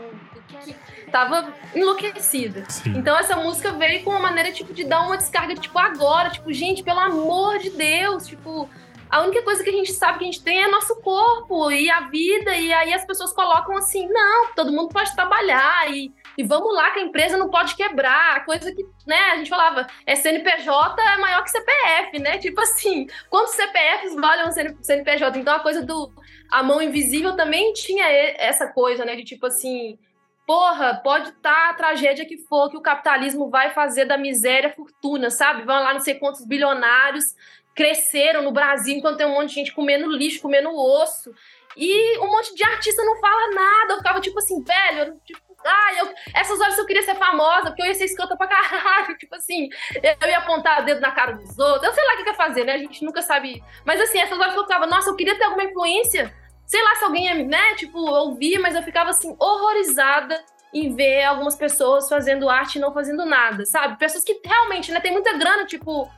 Speaker 1: tava enlouquecida. Sim. Então essa música veio com uma maneira, tipo, de dar uma descarga, tipo, agora, tipo, gente, pelo amor de Deus, tipo, a única coisa que a gente sabe que a gente tem é nosso corpo e a vida, e aí as pessoas colocam assim, não, todo mundo pode trabalhar e, e vamos lá que a empresa não pode quebrar, coisa que, né, a gente falava, é CNPJ é maior que CPF, né, tipo assim, quantos CPFs valem um CNPJ? Então a coisa do, a mão invisível também tinha essa coisa, né, de tipo assim, porra, pode estar tá a tragédia que for que o capitalismo vai fazer da miséria fortuna, sabe? Vão lá não sei quantos bilionários cresceram no Brasil enquanto tem um monte de gente comendo lixo, comendo osso. E um monte de artista não fala nada. Eu ficava tipo assim, velho, tipo, ah, eu, essas horas eu queria ser famosa, porque eu ia ser escrota pra caralho. Tipo assim, eu ia apontar o dedo na cara dos outros. Eu sei lá o que ia fazer, né? A gente nunca sabe. Mas assim, essas horas eu ficava, nossa, eu queria ter alguma influência sei lá se alguém, né, tipo, ouvia, mas eu ficava assim, horrorizada em ver algumas pessoas fazendo arte e não fazendo nada, sabe? Pessoas que realmente, né, tem muita grana, tipo,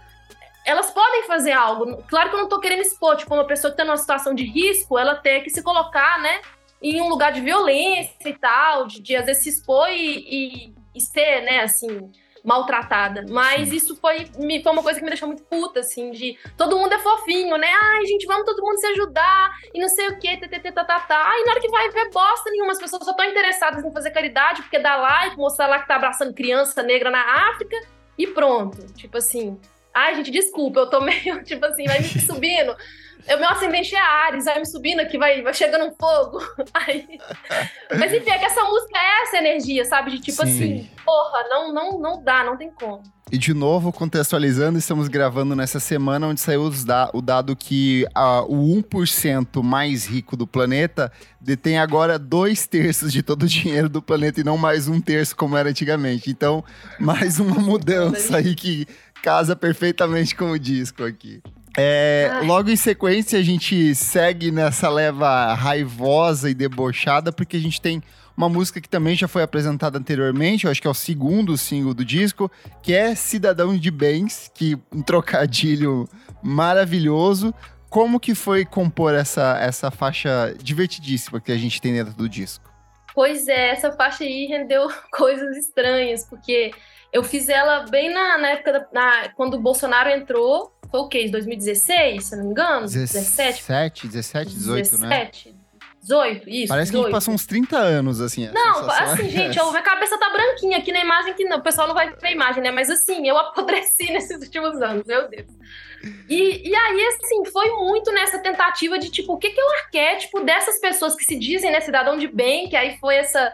Speaker 1: elas podem fazer algo. Claro que eu não tô querendo expor, tipo, uma pessoa que tá numa situação de risco, ela ter que se colocar, né, em um lugar de violência e tal, de, de às vezes se expor e, e, e ser, né, assim, maltratada. Mas Sim. isso foi, me, foi uma coisa que me deixou muito puta, assim, de todo mundo é fofinho, né? Ai, gente, vamos todo mundo se ajudar e não sei o quê, tá, tá, tá. Ai, na hora que vai ver bosta nenhuma, as pessoas só estão interessadas em fazer caridade porque dá like, mostrar lá que tá abraçando criança negra na África e pronto. Tipo assim, ai, gente, desculpa, eu tô meio, tipo assim, vai me subindo. O meu ascendente é Ares, vai me subindo aqui, vai, vai chegando um fogo. Aí... Mas enfim, é que essa música é essa energia, sabe? De tipo Sim. assim, porra, não, não, não dá, não tem como.
Speaker 2: E de novo, contextualizando, estamos gravando nessa semana onde saiu da o dado que uh, o 1% mais rico do planeta detém agora dois terços de todo o dinheiro do planeta e não mais um terço como era antigamente. Então, mais uma mudança aí que casa perfeitamente com o disco aqui. É, logo em sequência, a gente segue nessa leva raivosa e debochada, porque a gente tem uma música que também já foi apresentada anteriormente, eu acho que é o segundo single do disco, que é Cidadão de Bens, que um trocadilho maravilhoso. Como que foi compor essa, essa faixa divertidíssima que a gente tem dentro do disco?
Speaker 1: Pois é, essa faixa aí rendeu coisas estranhas, porque eu fiz ela bem na, na época, da, na, quando o Bolsonaro entrou, foi o quê? 2016, se não me engano?
Speaker 2: 17? 17, 17, 18, 17, né?
Speaker 1: 18, isso.
Speaker 2: Parece
Speaker 1: 18.
Speaker 2: que a gente passou uns 30 anos, assim.
Speaker 1: Não, assim, é gente, a minha cabeça tá branquinha aqui na imagem, que não, o pessoal não vai ver a imagem, né? Mas assim, eu apodreci nesses últimos anos, meu Deus. E, e aí, assim, foi muito nessa tentativa de, tipo, o que, que é o arquétipo dessas pessoas que se dizem, né, cidadão de bem, que aí foi essa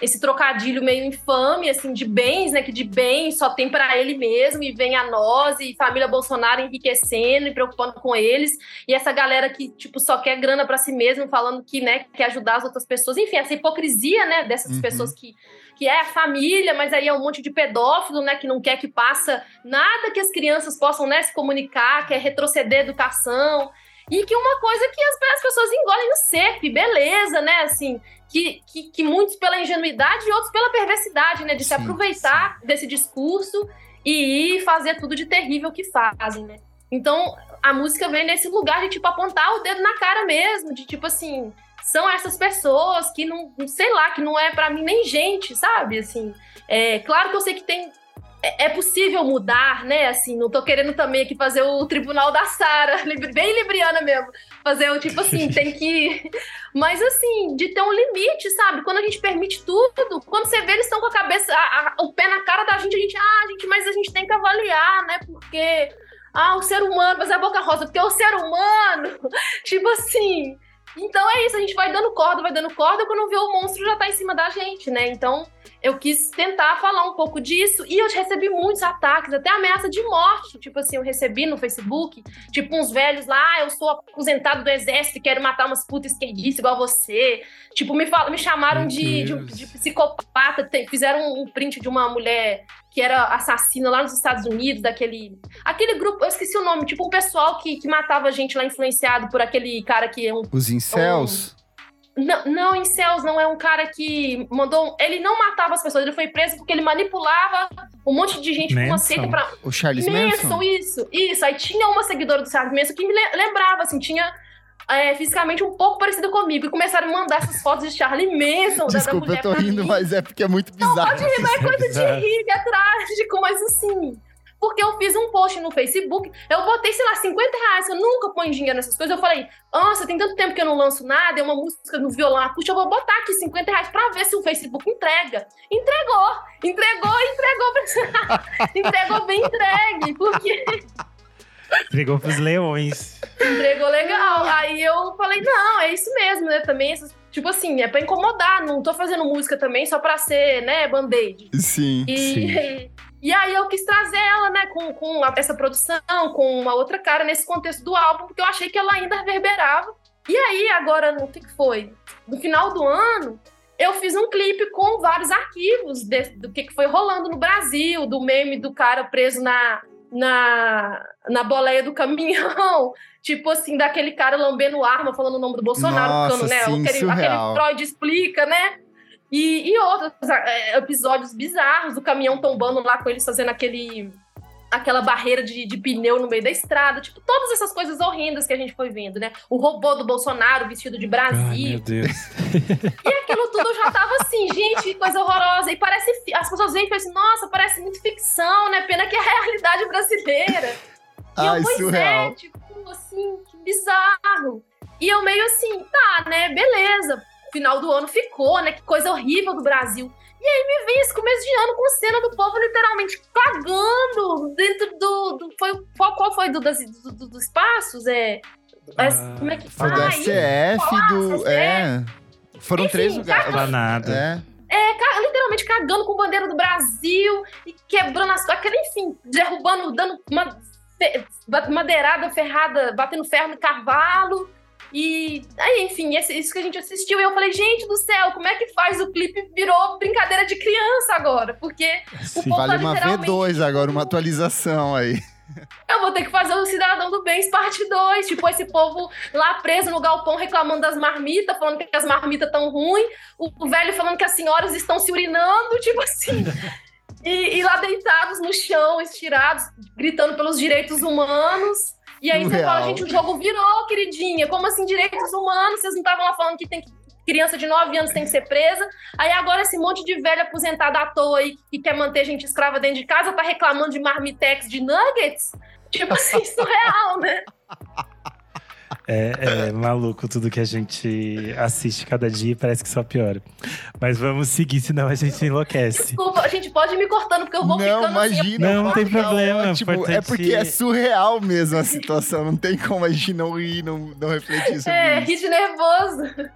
Speaker 1: esse trocadilho meio infame, assim, de bens, né? Que de bens só tem para ele mesmo e vem a nós e família Bolsonaro enriquecendo e preocupando com eles. E essa galera que, tipo, só quer grana para si mesmo, falando que, né, quer ajudar as outras pessoas. Enfim, essa hipocrisia, né, dessas uhum. pessoas que, que é a família, mas aí é um monte de pedófilo, né, que não quer que passa nada que as crianças possam, né, se comunicar, quer retroceder a educação. E que uma coisa que as, as pessoas engolem no seco, beleza, né? Assim, que, que, que, muitos pela ingenuidade e outros pela perversidade, né? De sim, se aproveitar sim. desse discurso e ir fazer tudo de terrível que fazem, né? Então, a música vem nesse lugar de, tipo, apontar o dedo na cara mesmo, de, tipo, assim, são essas pessoas que não, sei lá, que não é para mim nem gente, sabe? Assim, é claro que eu sei que tem é, é possível mudar, né? Assim, não tô querendo também aqui fazer o tribunal da Sara, bem libriana mesmo. Fazer o tipo assim, tem que. Mas assim, de ter um limite, sabe? Quando a gente permite tudo, quando você vê eles estão com a cabeça, a, a, o pé na cara da gente, a gente, ah, gente, mas a gente tem que avaliar, né? Porque. Ah, o ser humano, mas é a boca rosa, porque é o ser humano. tipo assim. Então é isso, a gente vai dando corda, vai dando corda, quando vê o monstro já tá em cima da gente, né? Então eu quis tentar falar um pouco disso e eu recebi muitos ataques, até ameaça de morte. Tipo assim, eu recebi no Facebook, tipo, uns velhos lá, ah, eu sou aposentado do exército e quero matar umas putas esquerdistas igual você. Tipo, me, fal me chamaram de, de, de, psicopata, fizeram um print de uma mulher que era assassina lá nos Estados Unidos, daquele. Aquele grupo, eu esqueci o nome, tipo um pessoal que, que matava gente lá influenciado por aquele cara que é um.
Speaker 2: Os incels?
Speaker 1: Um, não, não, em Céus não é um cara que mandou. Ele não matava as pessoas, ele foi preso porque ele manipulava um monte de gente com uma seita pra.
Speaker 2: O Charles Manson? Manson?
Speaker 1: isso, isso. Aí tinha uma seguidora do Charles Manson que me lembrava, assim, tinha é, fisicamente um pouco parecida comigo. E começaram a mandar essas fotos de Charlie Manson.
Speaker 2: Desculpa, da, da eu tô rindo, mas é porque é muito bizarro. Não,
Speaker 1: pode rir, mas é coisa de rir, é trágico, mas assim porque eu fiz um post no Facebook, eu botei, sei lá, 50 reais, eu nunca ponho dinheiro nessas coisas. Eu falei, nossa, tem tanto tempo que eu não lanço nada, é uma música no violão acústico, eu vou botar aqui 50 reais pra ver se o Facebook entrega. Entregou, entregou, entregou, entregou bem entregue, porque...
Speaker 3: Entregou pros leões.
Speaker 1: Entregou legal. Aí eu falei, não, é isso mesmo, né? Também essas Tipo assim, é pra incomodar, não tô fazendo música também só pra ser, né, band-aid.
Speaker 2: Sim,
Speaker 1: e,
Speaker 2: sim.
Speaker 1: E aí eu quis trazer ela, né, com, com essa produção, com uma outra cara nesse contexto do álbum, porque eu achei que ela ainda reverberava. E aí, agora, no que foi? No final do ano, eu fiz um clipe com vários arquivos de, do que foi rolando no Brasil, do meme do cara preso na, na, na boleia do caminhão, tipo assim, daquele cara lambendo arma, falando o nome do Bolsonaro,
Speaker 2: Nossa,
Speaker 1: ficando, né?
Speaker 2: sim,
Speaker 1: aquele, aquele Freud explica, né? E, e outros é, episódios bizarros, o caminhão tombando lá com eles fazendo aquele aquela barreira de, de, pneu no meio da estrada, tipo, todas essas coisas horrendas que a gente foi vendo, né? O robô do Bolsonaro vestido de Brasil. Ai,
Speaker 3: meu Deus.
Speaker 1: E aquilo tudo eu já tava assim, gente, que coisa horrorosa. E parece. As pessoas veem e pensam, nossa, parece muito ficção, né? Pena que é a realidade brasileira. E
Speaker 2: Ai,
Speaker 1: eu, pois
Speaker 2: surreal.
Speaker 1: é, tipo, assim, que bizarro. E eu meio assim, tá, né? Beleza. Final do ano ficou, né? Que coisa horrível do Brasil. E aí me vem esse começo de ano com cena do povo literalmente cagando dentro do. do foi, qual, qual foi do, das, do, do, dos espaços? É.
Speaker 3: Ah,
Speaker 1: como é que
Speaker 2: Foi
Speaker 1: faz?
Speaker 2: do STF, do. É. Foram
Speaker 1: Enfim,
Speaker 2: três lugares.
Speaker 3: Pra nada.
Speaker 2: É.
Speaker 1: É, literalmente cagando com bandeira do Brasil e quebrando as coisas, enfim, derrubando, dando uma fe- madeirada ferrada, batendo ferro no cavalo. E aí, enfim, isso que a gente assistiu. E eu falei, gente do céu, como é que faz? O clipe virou brincadeira de criança agora. Porque
Speaker 3: Sim.
Speaker 1: povo
Speaker 2: Vale
Speaker 1: tá
Speaker 2: uma
Speaker 1: literalmente-
Speaker 2: V2 agora, uma atualização aí.
Speaker 1: eu vou ter que fazer o Cidadão do Bem parte 2. Tipo, esse povo lá preso no galpão reclamando das marmitas, falando que as marmitas estão ruins. O, o velho falando que as senhoras estão se urinando, tipo assim. E, e lá deitados no chão, estirados, gritando pelos direitos humanos. E aí você
Speaker 2: Surreal.
Speaker 1: fala, gente, o jogo virou, queridinha. Como assim, direitos humanos? Vocês não estavam lá falando que tem que. Criança de 9 anos tem que ser presa. Aí agora esse monte de velho aposentado à toa aí que quer manter gente escrava dentro de casa tá reclamando de marmitex de nuggets? Tipo assim, surreal, né?
Speaker 3: É, é maluco tudo que a gente assiste cada dia e parece que só piora. Mas vamos seguir, senão a gente enlouquece.
Speaker 1: Desculpa, a gente pode ir me cortando, porque eu vou
Speaker 2: Não,
Speaker 1: ficando
Speaker 2: imagina.
Speaker 1: assim.
Speaker 3: Não, não tem problema,
Speaker 2: ótimo. É
Speaker 3: importante-
Speaker 2: porque é surreal mesmo a situação. Não tem como a gente não rir, não, não refletir sobre
Speaker 1: É,
Speaker 2: isso.
Speaker 1: rir de nervoso.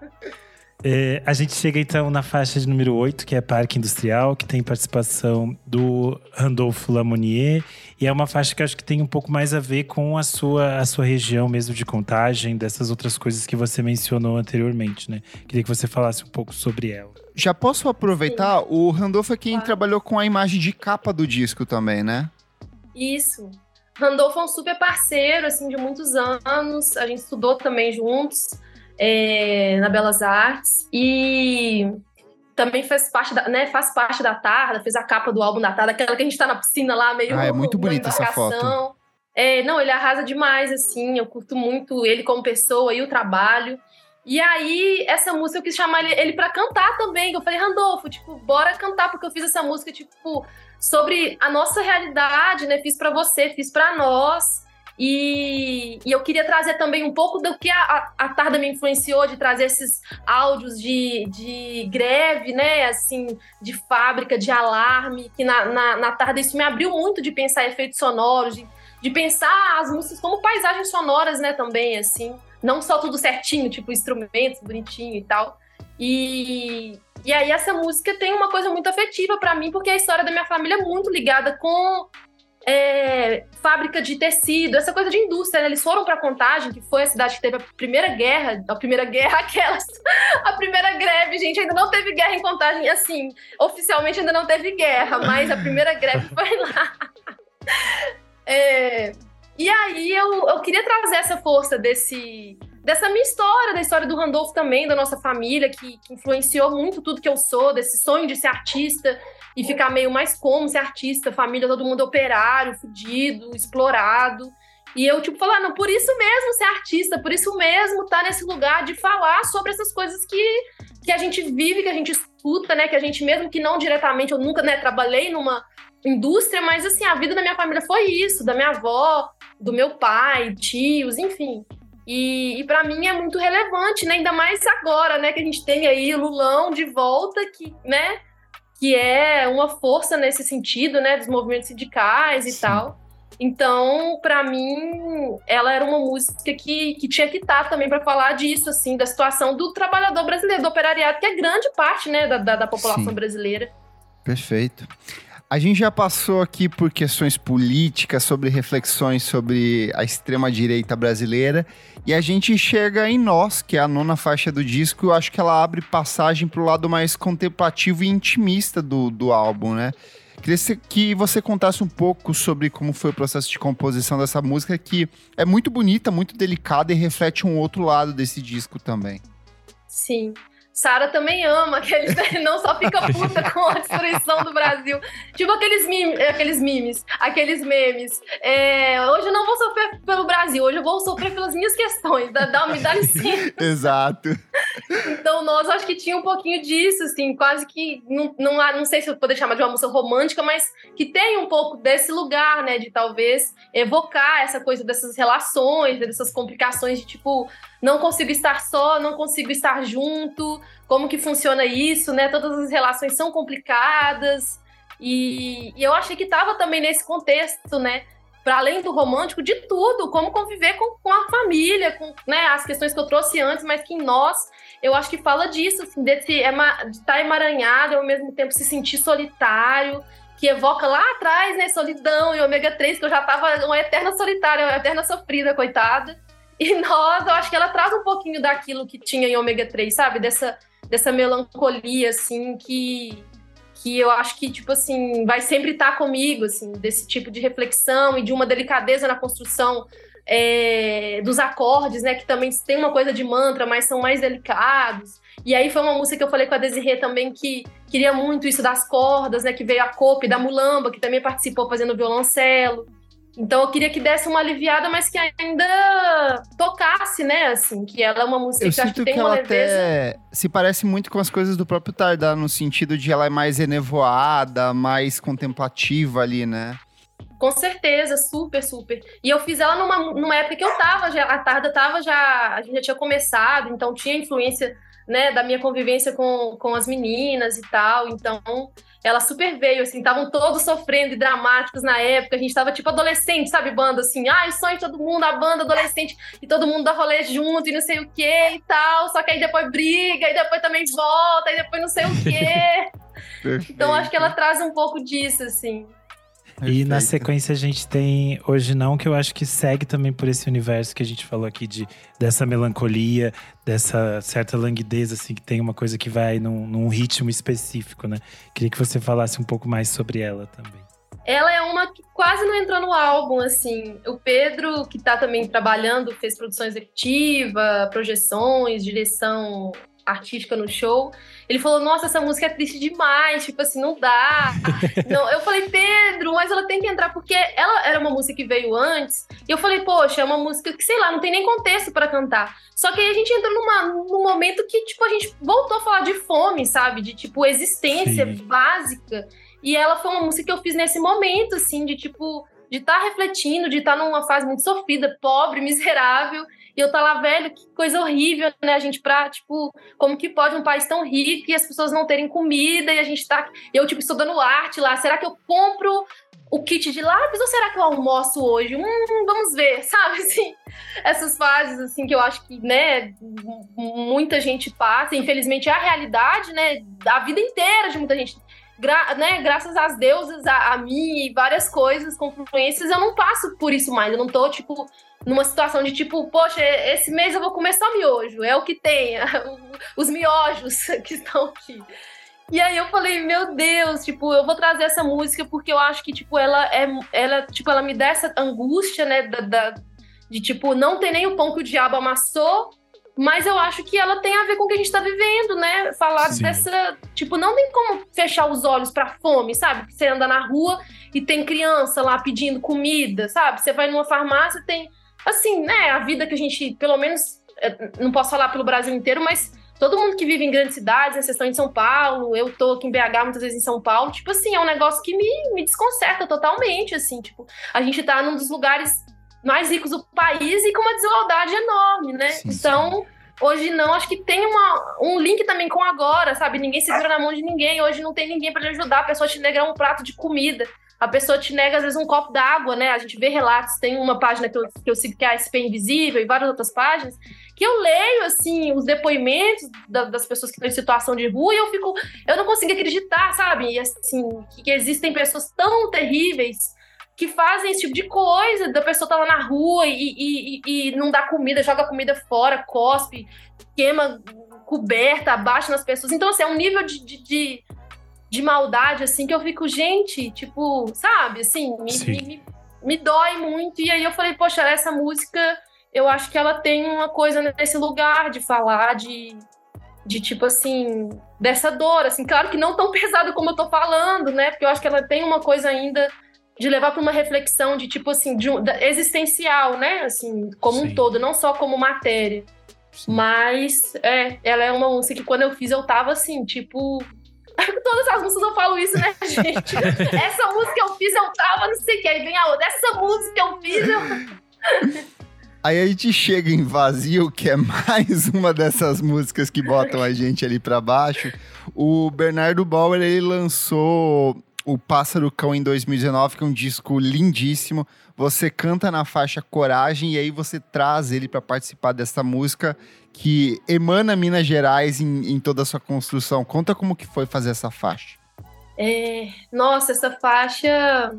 Speaker 3: É, a gente chega então na faixa de número 8, que é Parque Industrial, que tem participação do Randolfo Lamonier. E é uma faixa que eu acho que tem um pouco mais a ver com a sua, a sua região mesmo de contagem, dessas outras coisas que você mencionou anteriormente, né? Queria que você falasse um pouco sobre ela.
Speaker 2: Já posso aproveitar? O Randolfo é quem
Speaker 1: Claro.
Speaker 2: trabalhou com a imagem de capa do disco também, né?
Speaker 1: Isso. Randolfo é um super parceiro, assim, de muitos anos. A gente estudou também juntos é, na Belas Artes. E também faz parte da, né, faz parte da Tarda, fez a capa do álbum da Tarda, aquela que a gente tá na piscina lá, meio
Speaker 2: Ah, é muito bonita essa
Speaker 1: embarcação. É, não, ele arrasa demais, assim, eu curto muito ele como pessoa e o trabalho. E aí, essa música eu quis chamar ele, ele pra cantar também. Eu falei, Randolfo, tipo, bora cantar, porque eu fiz essa música, tipo, sobre a nossa realidade, né? Fiz pra você, fiz pra nós. E, e eu queria trazer também um pouco do que a, a, Tarda me influenciou, de trazer esses áudios de, de greve, né? Assim, de fábrica, de alarme, que na, na, na Tarda isso me abriu muito de pensar efeitos sonoros, de, de pensar as músicas como paisagens sonoras, né? Também, assim. Não só tudo certinho, tipo instrumentos bonitinho e tal. E, e aí essa música tem uma coisa muito afetiva pra mim, porque a história da minha família é muito ligada com é, fábrica de tecido, essa coisa de indústria. Né? Eles foram pra Contagem, que foi a cidade que teve a primeira guerra, a primeira guerra, aquelas, a primeira greve, gente, ainda não teve guerra em Contagem, assim, oficialmente ainda não teve guerra, mas a primeira greve foi lá. É, e aí eu, eu queria trazer essa força desse, dessa minha história, da história do Randolph também, da nossa família, que, que influenciou muito tudo que eu sou, desse sonho de ser artista e ficar meio mais como ser artista, família, todo mundo operário, fudido, explorado. E eu, tipo, falar, não, por isso mesmo ser artista, por isso mesmo estar nesse lugar de falar sobre essas coisas que, que a gente vive, que a gente escuta, né? Que a gente, mesmo que não diretamente, eu nunca né, trabalhei numa indústria, mas assim, a vida da minha família foi isso, da minha avó, do meu pai, tios, enfim. E, e para mim é muito relevante, né? Ainda mais agora, né? Que a gente tem aí o Lulão de volta, que, né? Que é uma força nesse sentido, né? Dos movimentos sindicais e
Speaker 2: Sim.
Speaker 1: tal. Então, para mim, ela era uma música que, que tinha que estar também para falar disso, assim, da situação do trabalhador brasileiro, do operariado, que é grande parte, né, da, da, da população
Speaker 2: Sim.
Speaker 1: brasileira.
Speaker 2: Perfeito. A gente já passou aqui por questões políticas, sobre reflexões sobre a extrema-direita brasileira, e a gente chega em Nós, que é a nona faixa do disco, eu acho que ela abre passagem para o lado mais contemplativo e intimista do, do álbum, né? Queria que você contasse um pouco sobre como foi o processo de composição dessa música, que é muito bonita, muito delicada e reflete um outro lado desse disco também.
Speaker 1: Sim. Sara também ama, aqueles, não só fica puta com a destruição do Brasil. Tipo aqueles, mime, aqueles memes, aqueles memes. É, hoje eu não vou sofrer pelo Brasil, hoje eu vou sofrer pelas minhas questões. Dá, dá, me dá licença.
Speaker 2: Exato.
Speaker 1: Então, nós acho que tinha um pouquinho disso, assim, quase que. Não, não, não sei se eu poderia chamar de uma música romântica, mas que tem um pouco desse lugar, né, de talvez evocar essa coisa dessas relações, dessas complicações de tipo não consigo estar só, não consigo estar junto, como que funciona isso, né? Todas as relações são complicadas. E, e eu achei que estava também nesse contexto, né? Para além do romântico, de tudo, como conviver com, com a família, com né, as questões que eu trouxe antes, mas que em nós, eu acho que fala disso, assim, desse, de estar tá emaranhado e ao mesmo tempo se sentir solitário, que evoca lá atrás, né, solidão e ômega 3, que eu já estava uma eterna solitária, uma eterna sofrida, coitada. E nós, eu acho que ela traz um pouquinho daquilo que tinha em ômega 3, sabe? Dessa, dessa melancolia, assim, que, que eu acho que, tipo assim, vai sempre estar comigo, assim, desse tipo de reflexão e de uma delicadeza na construção é, dos acordes, né? Que também tem uma coisa de mantra, mas são mais delicados. E aí foi uma música que eu falei com a Desirê também, que queria muito isso das cordas, né? Que veio a Cope da Mulamba, que também participou fazendo violoncelo. Então eu queria que desse uma aliviada, mas que ainda tocasse, né? Assim, que ela é uma música
Speaker 2: eu
Speaker 1: que acho que
Speaker 2: tem
Speaker 1: que uma
Speaker 2: ela
Speaker 1: leveza.
Speaker 2: Até se parece muito com as coisas do próprio Tardá, no sentido de ela é mais enevoada, mais contemplativa ali, né?
Speaker 1: Com certeza, super, super. E eu fiz ela numa, numa época que eu tava, já, a Tarda tava já. A gente já tinha começado, então tinha influência né, da minha convivência com, com as meninas e tal. Então, ela super veio, assim, estavam todos sofrendo e dramáticos na época. A gente tava tipo adolescente, sabe? Banda assim, ai, sonho de todo mundo, a banda adolescente, e todo mundo dá rolê junto e não sei o que e tal. Só que aí depois briga, e depois também volta, e depois não sei o quê. então acho que ela traz um pouco disso, assim.
Speaker 3: E na sequência a gente tem Hoje Não, que eu acho que segue também por esse universo que a gente falou aqui de dessa melancolia, dessa certa languidez, assim, que tem uma coisa que vai num, num ritmo específico, né? Queria que você falasse um pouco mais sobre ela também.
Speaker 1: Ela é uma que quase não entrou no álbum, assim. O Pedro, que tá também trabalhando, fez produção executiva, projeções, direção artística no show. Ele falou: Nossa, essa música é triste demais, tipo assim, não dá. não, eu falei: Pedro, mas ela tem que entrar, porque ela era uma música que veio antes. E eu falei: Poxa, é uma música que, sei lá, não tem nem contexto para cantar. Só que aí a gente entrou numa, num momento que, tipo, a gente voltou a falar de fome, sabe? De, tipo, existência Sim. básica. E ela foi uma música que eu fiz nesse momento, assim, de, tipo, de estar tá refletindo, de estar tá numa fase muito sofrida, pobre, miserável. E eu tá lá, velho, que coisa horrível, né? A gente pra, tipo, como que pode um país tão rico e as pessoas não terem comida e a gente tá. Eu, tipo, estudando arte lá. Será que eu compro o kit de lápis ou será que eu almoço hoje? Hum, vamos ver, sabe? Assim, essas fases, assim, que eu acho que, né, muita gente passa. Infelizmente é a realidade, né, da vida inteira de muita gente. Gra né, graças às deusas, a, a mim e várias coisas, confluências, eu não passo por isso mais. Eu não tô, tipo, numa situação de tipo, poxa, esse mês eu vou comer só miojo, é o que tem, os miojos que estão aqui. E aí eu falei, meu Deus, tipo, eu vou trazer essa música porque eu acho que, tipo, ela é, ela, tipo, ela me dá essa angústia, né, da, da de, tipo, não ter nem o pão que o diabo amassou, mas eu acho que ela tem a ver com o que a gente tá vivendo, né? Falar Sim. dessa. Tipo, não tem como fechar os olhos pra fome, sabe? Você anda na rua e tem criança lá pedindo comida, sabe? Você vai numa farmácia tem assim, né, a vida que a gente, pelo menos, é, não posso falar pelo Brasil inteiro, mas todo mundo que vive em grandes cidades, exceção de São Paulo, eu tô aqui em BH muitas vezes em São Paulo, tipo assim, é um negócio que me, me desconcerta totalmente, assim, tipo, a gente tá num dos lugares mais ricos do país e com uma desigualdade enorme, né? Sim, então, hoje não, acho que tem uma, um link também com agora, sabe? Ninguém segura na mão de ninguém, hoje não tem ninguém para te ajudar, a pessoa te negar um prato de comida a pessoa te nega, às vezes, um copo d'água, né? A gente vê relatos, tem uma página que eu, que eu sigo que é a SP Invisível e várias outras páginas, que eu leio, assim, os depoimentos da, das pessoas que estão em situação de rua e eu fico... Eu não consigo acreditar, sabe? E, assim, que existem pessoas tão terríveis que fazem esse tipo de coisa, da pessoa tá lá na rua e, e, e, não dá comida, joga comida fora, cospe, queima coberta, abaixa nas pessoas. Então, assim, é um nível de, de, de de maldade, assim, que eu fico, gente, tipo, sabe, assim, me, me, me, me dói muito. E aí eu falei, poxa, essa música, eu acho que ela tem uma coisa nesse lugar de falar de, de tipo assim, dessa dor, assim, claro que não tão pesado como eu tô falando, né? Porque eu acho que ela tem uma coisa ainda de levar para uma reflexão de tipo assim, de, de, existencial, né? Assim, como Sim. um todo, não só como matéria. Sim. Mas é, ela é uma música que quando eu fiz eu tava assim, tipo, Todas as músicas eu falo isso, né, gente? Essa música eu fiz, eu tava, não sei o que. Aí vem a outra. Essa música eu fiz, eu.
Speaker 2: Aí a gente chega em Vazio, que é mais uma dessas músicas que botam a gente ali para baixo. O Bernardo Bauer, ele lançou o Pássaro Cão em 2019, que é um disco lindíssimo. Você canta na faixa Coragem e aí você traz ele para participar dessa música que emana Minas Gerais em, em, toda a sua construção. Conta como que foi fazer essa faixa.
Speaker 1: É, nossa, essa faixa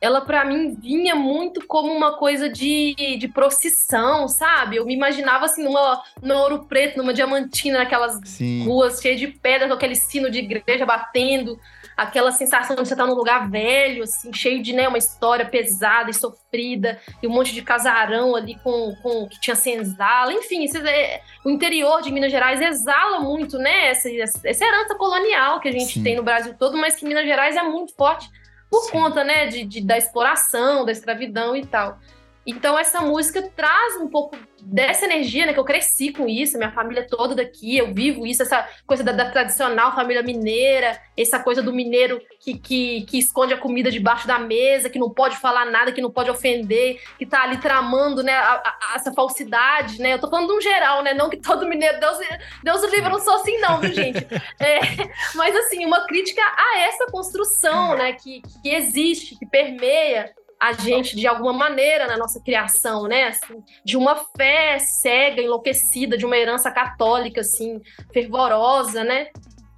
Speaker 1: ela para mim vinha muito como uma coisa de, de procissão, sabe? Eu me imaginava assim numa no Ouro Preto, numa Diamantina, naquelas Sim. ruas cheias de pedra, com aquele sino de igreja batendo, aquela sensação de você estar num lugar velho, assim, cheio de né, uma história pesada e sofrida, e um monte de casarão ali com, com que tinha senzala, enfim, esse, é, o interior de Minas Gerais exala muito, né? Essa, essa herança colonial que a gente Sim. tem no Brasil todo, mas que Minas Gerais é muito forte por Sim. conta, né, de, de, da exploração, da escravidão e tal. Então essa música traz um pouco dessa energia, né? Que eu cresci com isso, minha família toda daqui, eu vivo isso, essa coisa da, da tradicional família mineira, essa coisa do mineiro que, que, que, esconde a comida debaixo da mesa, que não pode falar nada, que não pode ofender, que tá ali tramando, né? A, a, essa falsidade, né? Eu tô falando de um geral, né? Não que todo mineiro, Deus, Deus o livre, não sou assim não, viu, gente? É, mas assim, uma crítica a essa construção, né? Que, que existe, que permeia a gente de alguma maneira na nossa criação, né? Assim, de uma fé cega, enlouquecida, de uma herança católica, assim, fervorosa, né?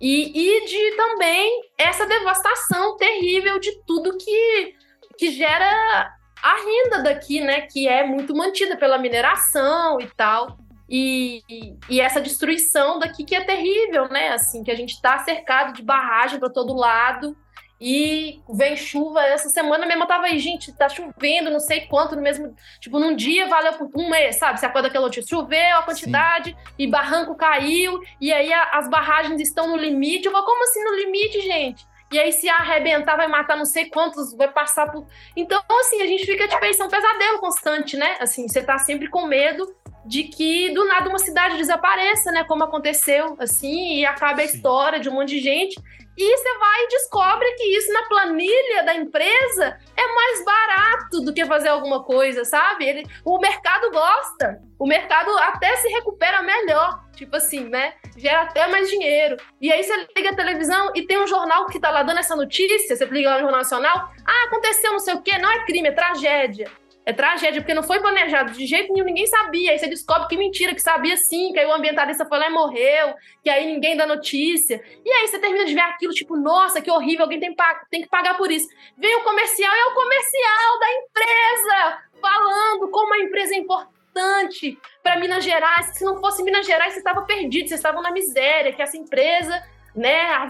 Speaker 1: E, e de também essa devastação terrível de tudo que, que gera a renda daqui, né? Que é muito mantida pela mineração e tal. E, e, essa destruição daqui que é terrível, né? Assim, que a gente está cercado de barragem para todo lado e vem chuva. Essa semana mesmo eu tava aí, gente, tá chovendo, não sei quanto, no mesmo. Tipo, num dia valeu por um mês, sabe? Você acorda aquela notícia, choveu a quantidade Sim. e barranco caiu, e aí a, as barragens estão no limite. Eu vou, como assim no limite, gente? E aí, se arrebentar, vai matar não sei quantos, vai passar por. Então, assim, a gente fica, tipo, isso é um pesadelo constante, né? Assim, você tá sempre com medo de que do nada uma cidade desapareça, né? Como aconteceu, assim, e acaba a história de um monte de gente. E você vai e descobre que isso na planilha da empresa é mais barato do que fazer alguma coisa, sabe? Ele, o mercado gosta. O mercado até se recupera melhor. Tipo assim, né? Gera até mais dinheiro. E aí você liga a televisão e tem um jornal que tá lá dando essa notícia, você liga lá no Jornal Nacional, ah, aconteceu não sei o quê, não é crime, é tragédia. É tragédia, porque não foi planejado de jeito nenhum, ninguém sabia. Aí você descobre que mentira, que sabia sim, que aí o ambientalista foi lá e morreu, que aí ninguém dá notícia. E aí você termina de ver aquilo, tipo, nossa, que horrível, alguém tem, tem que pagar por isso. Vem o comercial, é o comercial da empresa, falando como a empresa é importante para Minas Gerais. Se não fosse Minas Gerais, você estava perdido, vocês estavam na miséria, que essa empresa né, a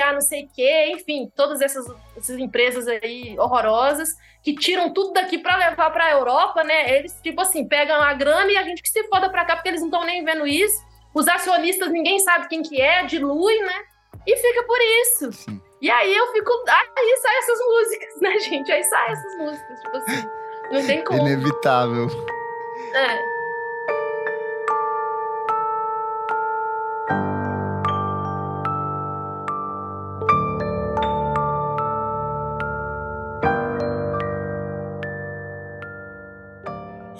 Speaker 1: a não sei o quê, enfim, todas essas, essas empresas aí horrorosas que tiram tudo daqui para levar para a Europa, né? Eles, tipo assim, pegam a grana e a gente que se foda para cá porque eles não estão nem vendo isso. Os acionistas, ninguém sabe quem que é, dilui, né? E fica por isso. Sim. E aí eu fico. Aí saem essas músicas, né, gente? Aí saem essas músicas, tipo assim. Não tem como.
Speaker 2: Inevitável.
Speaker 1: É.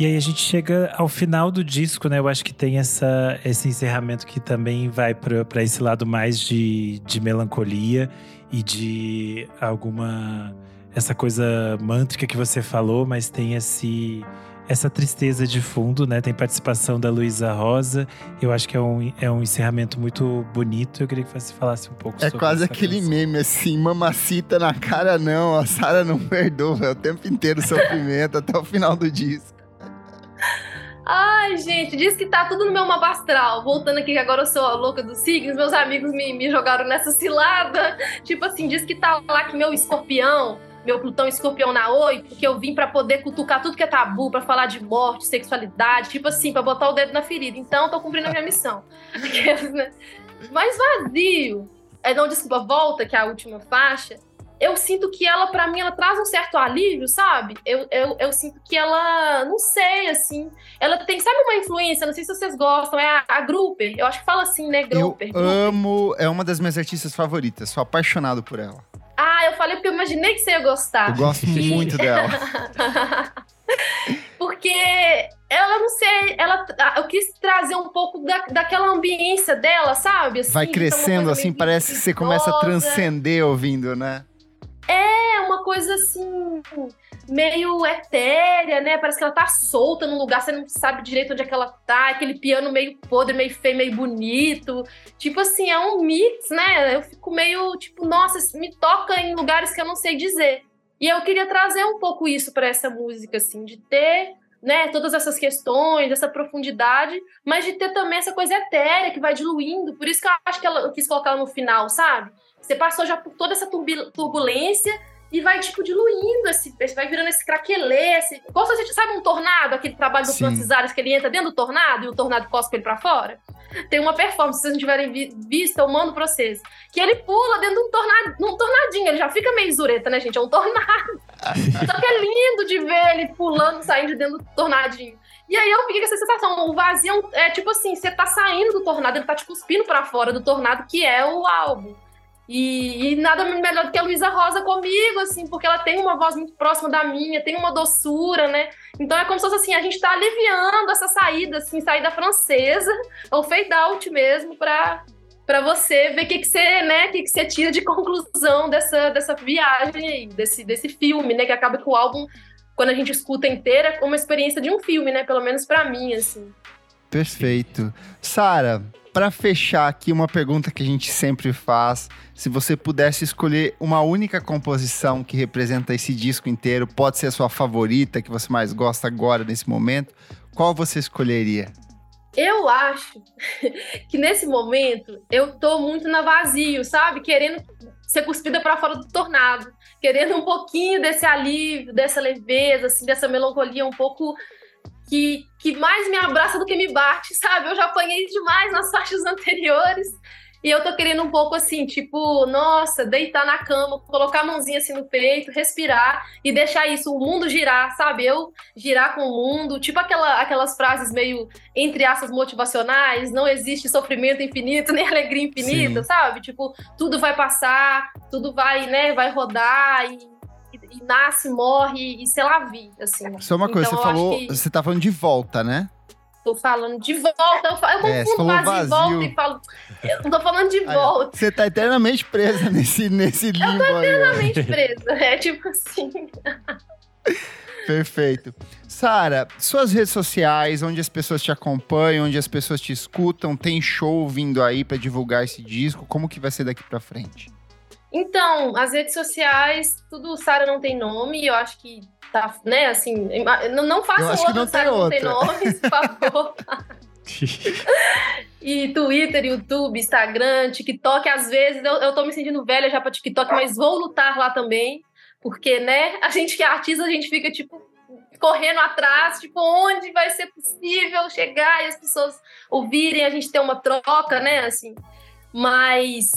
Speaker 3: E aí a gente chega ao final do disco, né? Eu acho que tem essa, esse encerramento que também vai para esse lado mais de, de melancolia e de alguma. essa coisa mântrica que você falou, mas tem esse essa tristeza de fundo, né? Tem participação da Luísa Rosa. Eu acho que é um, é um encerramento muito bonito. Eu queria que você falasse um pouco
Speaker 2: é sobre É quase aquele canção. meme assim, mamacita na cara não, a Sara não perdoa. É o tempo inteiro sofrimento até o final do disco.
Speaker 1: Ai, gente, diz que tá tudo no meu mapa astral. Voltando aqui, que agora eu sou a louca dos signos, meus amigos me, me jogaram nessa cilada. Tipo assim, diz que tá lá que meu escorpião, meu Plutão escorpião na oi, porque eu vim para poder cutucar tudo que é tabu, para falar de morte, sexualidade, tipo assim, para botar o dedo na ferida. Então, tô cumprindo a minha missão. Mas vazio. É, não, desculpa, volta, que é a última faixa eu sinto que ela, para mim, ela traz um certo alívio, sabe? Eu, eu, eu sinto que ela, não sei, assim, ela tem, sabe uma influência, não sei se vocês gostam, é a, a Gruper, eu acho que fala assim, né, Gruper.
Speaker 2: Eu amo, é uma das minhas artistas favoritas, sou apaixonado por ela.
Speaker 1: Ah, eu falei porque eu imaginei que você ia gostar.
Speaker 2: Eu gosto muito dela.
Speaker 1: porque ela, não sei, ela, eu quis trazer um pouco da, daquela ambiência dela, sabe?
Speaker 2: Assim, Vai crescendo, assim, parece que você começa a transcender ouvindo, né?
Speaker 1: É uma coisa assim, meio etérea, né? Parece que ela tá solta num lugar, você não sabe direito onde é que ela tá, aquele piano meio podre, meio feio, meio bonito. Tipo assim, é um mix, né? Eu fico meio tipo, nossa, me toca em lugares que eu não sei dizer. E eu queria trazer um pouco isso para essa música, assim, de ter né, todas essas questões, essa profundidade, mas de ter também essa coisa etérea que vai diluindo. Por isso que eu acho que ela, eu quis colocar no final, sabe? Você passou já por toda essa turbulência e vai, tipo, diluindo, esse, vai virando esse craquelê. Esse... Igual você sabe um tornado, aquele trabalho do Francis Ares, que ele entra dentro do tornado e o tornado cospe ele pra fora? Tem uma performance, se vocês não tiverem vi visto, eu mando pra vocês. Que ele pula dentro de um, tornado, um tornadinho, ele já fica meio zureta, né, gente? É um tornado. Só que é lindo de ver ele pulando, saindo dentro do tornadinho. E aí eu fiquei com essa sensação, o vazio é tipo assim, você tá saindo do tornado, ele tá te cuspindo pra fora do tornado, que é o álbum. E, e, nada melhor do que a Luísa Rosa comigo, assim, porque ela tem uma voz muito próxima da minha, tem uma doçura, né? Então é como se fosse assim, a gente tá aliviando essa saída, assim, saída francesa, ou fade out mesmo, pra, pra você ver o que, que você, né, que, que você tira de conclusão dessa, dessa viagem aí, desse, desse filme, né? Que acaba que o álbum, quando a gente escuta inteira, é uma experiência de um filme, né? Pelo menos para mim, assim.
Speaker 2: Perfeito. Sara, para fechar aqui, uma pergunta que a gente sempre faz. Se você pudesse escolher uma única composição que representa esse disco inteiro, pode ser a sua favorita, que você mais gosta agora, nesse momento, qual você escolheria?
Speaker 1: Eu acho que nesse momento eu tô muito na vazio, sabe? Querendo ser cuspida para fora do tornado, querendo um pouquinho desse alívio, dessa leveza, assim, dessa melancolia um pouco que, que mais me abraça do que me bate, sabe? Eu já apanhei demais nas faixas anteriores. E eu tô querendo um pouco assim, tipo, nossa, deitar na cama, colocar a mãozinha assim no peito, respirar e deixar isso, o mundo girar, sabe? Eu girar com o mundo, tipo aquela, aquelas frases meio, entre aspas, motivacionais, não existe sofrimento infinito, nem alegria infinita, Sim. sabe? Tipo, tudo vai passar, tudo vai, né, vai rodar e e nasce, morre e sei lá, vi, assim.
Speaker 2: Só uma coisa, então, você falou, que... você tá falando de volta, né?
Speaker 1: Tô falando de volta, eu, falo, eu é, confundo vazio, vazio. volta e falo, eu não tô falando de volta.
Speaker 2: Você tá eternamente presa nesse, nesse limbo
Speaker 1: Eu tô eternamente aí, presa, é tipo assim.
Speaker 2: Perfeito. Sara, suas redes sociais, onde as pessoas te acompanham, onde as pessoas te escutam, tem show vindo aí para divulgar esse disco, como que vai ser daqui para frente?
Speaker 1: Então, as redes sociais, tudo Sara não tem nome, eu acho que tá, né, assim, não, não façam outra Sara não tem nome, por favor. e Twitter, YouTube, Instagram, TikTok, às vezes eu, eu tô me sentindo velha já para TikTok, mas vou lutar lá também, porque, né, a gente que é artista, a gente fica, tipo, correndo atrás, tipo, onde vai ser possível chegar e as pessoas ouvirem, a gente ter uma troca, né, assim, mas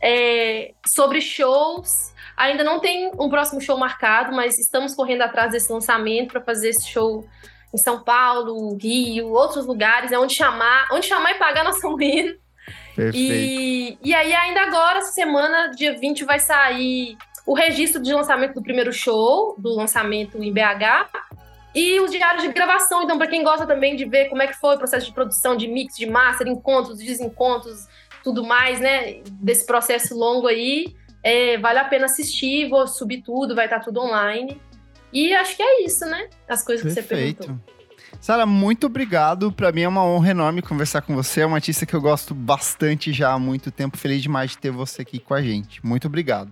Speaker 1: é, sobre shows, ainda não tem um próximo show marcado, mas estamos correndo atrás desse lançamento para fazer esse show em São Paulo, Rio, outros lugares, é onde chamar, onde chamar e pagar estamos indo. E, e aí, ainda agora, essa semana, dia 20, vai sair o registro de lançamento do primeiro show, do lançamento em BH, e os diários de gravação. Então, para quem gosta também de ver como é que foi o processo de produção, de mix, de master, encontros, desencontros, tudo mais, né? Desse processo longo aí. É, vale a pena assistir, vou subir tudo, vai estar tudo online. E acho que é isso, né? As coisas Perfeito. que você perguntou.
Speaker 2: Sara, muito obrigado. Para mim é uma honra enorme conversar com você. É uma artista que eu gosto bastante já há muito tempo. Feliz demais de ter você aqui com a gente. Muito obrigado.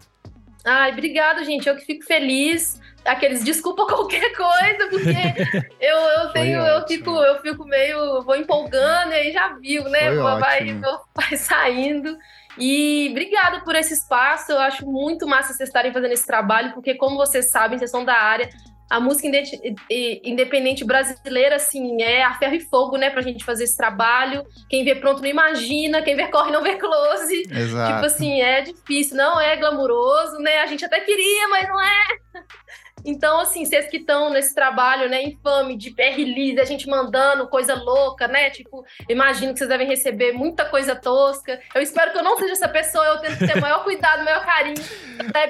Speaker 1: Ai, obrigada, gente. Eu que fico feliz. Aqueles desculpa qualquer coisa, porque eu, eu tenho, eu fico, eu fico meio, vou empolgando e aí já viu, né? Vai, vai saindo. E obrigada por esse espaço. Eu acho muito massa vocês estarem fazendo esse trabalho, porque, como vocês sabem, vocês são da área, a música independente brasileira, assim, é a ferro e fogo, né, pra gente fazer esse trabalho. Quem vê pronto não imagina, quem vê corre não vê close.
Speaker 2: Exato.
Speaker 1: Tipo assim, é difícil, não é glamuroso, né? A gente até queria, mas não é. Então, assim, vocês que estão nesse trabalho, né, infame de release, a gente mandando coisa louca, né? Tipo, imagino que vocês devem receber muita coisa tosca. Eu espero que eu não seja essa pessoa, eu tento ter maior cuidado, maior carinho.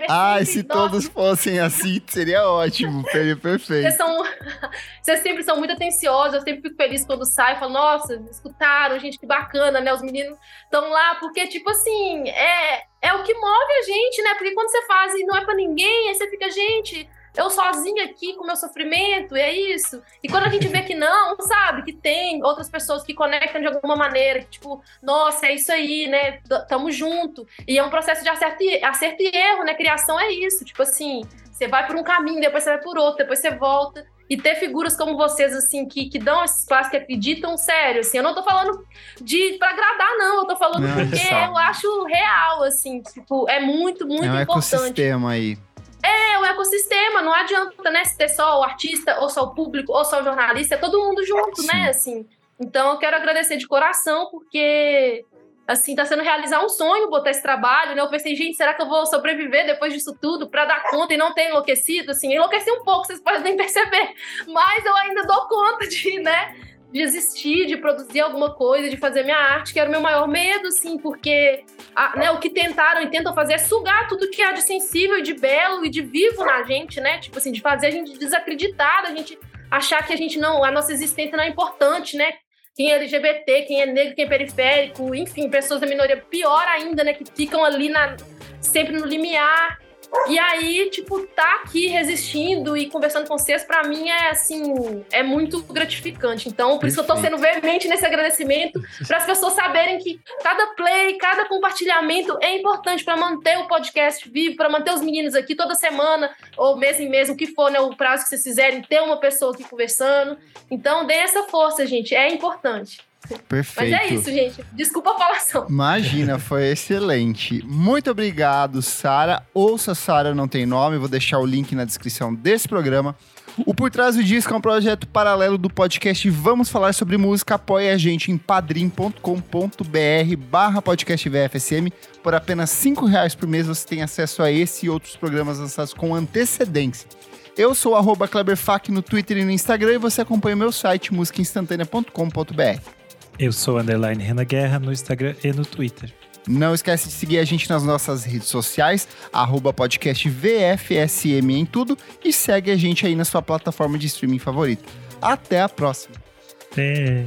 Speaker 2: Ah, se todos fossem assim, seria ótimo, seria perfeito.
Speaker 1: Vocês, são... vocês sempre são muito atenciosos, eu sempre fico feliz quando saio, falo, nossa, escutaram, gente, que bacana, né? Os meninos estão lá, porque, tipo assim, é, é o que move a gente, né? Porque quando você faz e não é para ninguém, aí você fica, gente, eu sozinha aqui com meu sofrimento, e é isso. E quando a gente vê que não, sabe, que tem outras pessoas que conectam de alguma maneira, que tipo, nossa, é isso aí, né? Tamo junto. E é um processo de acerto e, acerto e erro, né? Criação é isso. Tipo assim, você vai por um caminho, depois você vai por outro, depois você volta. E ter figuras como vocês, assim, que, que dão esse espaço, que acreditam sério, assim. Eu não tô falando de pra agradar, não. Eu tô falando não, porque eu acho real, assim. Tipo, é muito, muito é um importante.
Speaker 2: ecossistema aí.
Speaker 1: É, o ecossistema, não adianta, né, se ter só o artista, ou só o público, ou só o jornalista, é todo mundo junto, né, Sim. né, assim. Então, eu quero agradecer de coração, porque, assim, tá sendo realizar um sonho botar esse trabalho, né, eu pensei, gente, será que eu vou sobreviver depois disso tudo, para dar conta e não ter enlouquecido, assim, enlouqueci um pouco, vocês podem nem perceber, mas eu ainda dou conta de, né, de existir, de produzir alguma coisa, de fazer minha arte, que era o meu maior medo, assim, porque a, né, o que tentaram e tentam fazer é sugar tudo que há de sensível, de belo e de vivo na gente, né? Tipo assim, de fazer a gente desacreditar, a gente achar que a gente não, a nossa existência não é importante, né? Quem é LGBT, quem é negro, quem é periférico, enfim, pessoas da minoria, pior ainda, né? Que ficam ali na, sempre no limiar e aí, tipo, tá aqui resistindo e conversando com vocês, para mim é assim, é muito gratificante. Então, por isso que eu tô sendo veemente nesse agradecimento, para as pessoas saberem que cada play, cada compartilhamento é importante para manter o podcast vivo, para manter os meninos aqui toda semana, ou mês em mês, o que for, né, o prazo que vocês quiserem, ter uma pessoa aqui conversando. Então, dê essa força, gente, é importante.
Speaker 2: Perfeito.
Speaker 1: Mas é isso, gente. Desculpa a falação.
Speaker 2: Imagina, foi excelente. Muito obrigado, Sara. Ouça Sara Não Tem Nome, vou deixar o link na descrição desse programa. O Por Trás do Disco é um projeto paralelo do podcast Vamos Falar Sobre Música. Apoie a gente em padrim.com.br barra podcast VFSM. Por apenas cinco reais por mês você tem acesso a esse e outros programas lançados com antecedência. Eu sou o Kleberfac no Twitter e no Instagram e você acompanha o meu site musicainstantanea.com.br.
Speaker 3: Eu sou underline Rena Guerra no Instagram e no Twitter.
Speaker 2: Não esquece de seguir a gente nas nossas redes sociais, arroba podcast VFSM em tudo e segue a gente aí na sua plataforma de streaming favorita. Até a próxima.
Speaker 3: Até.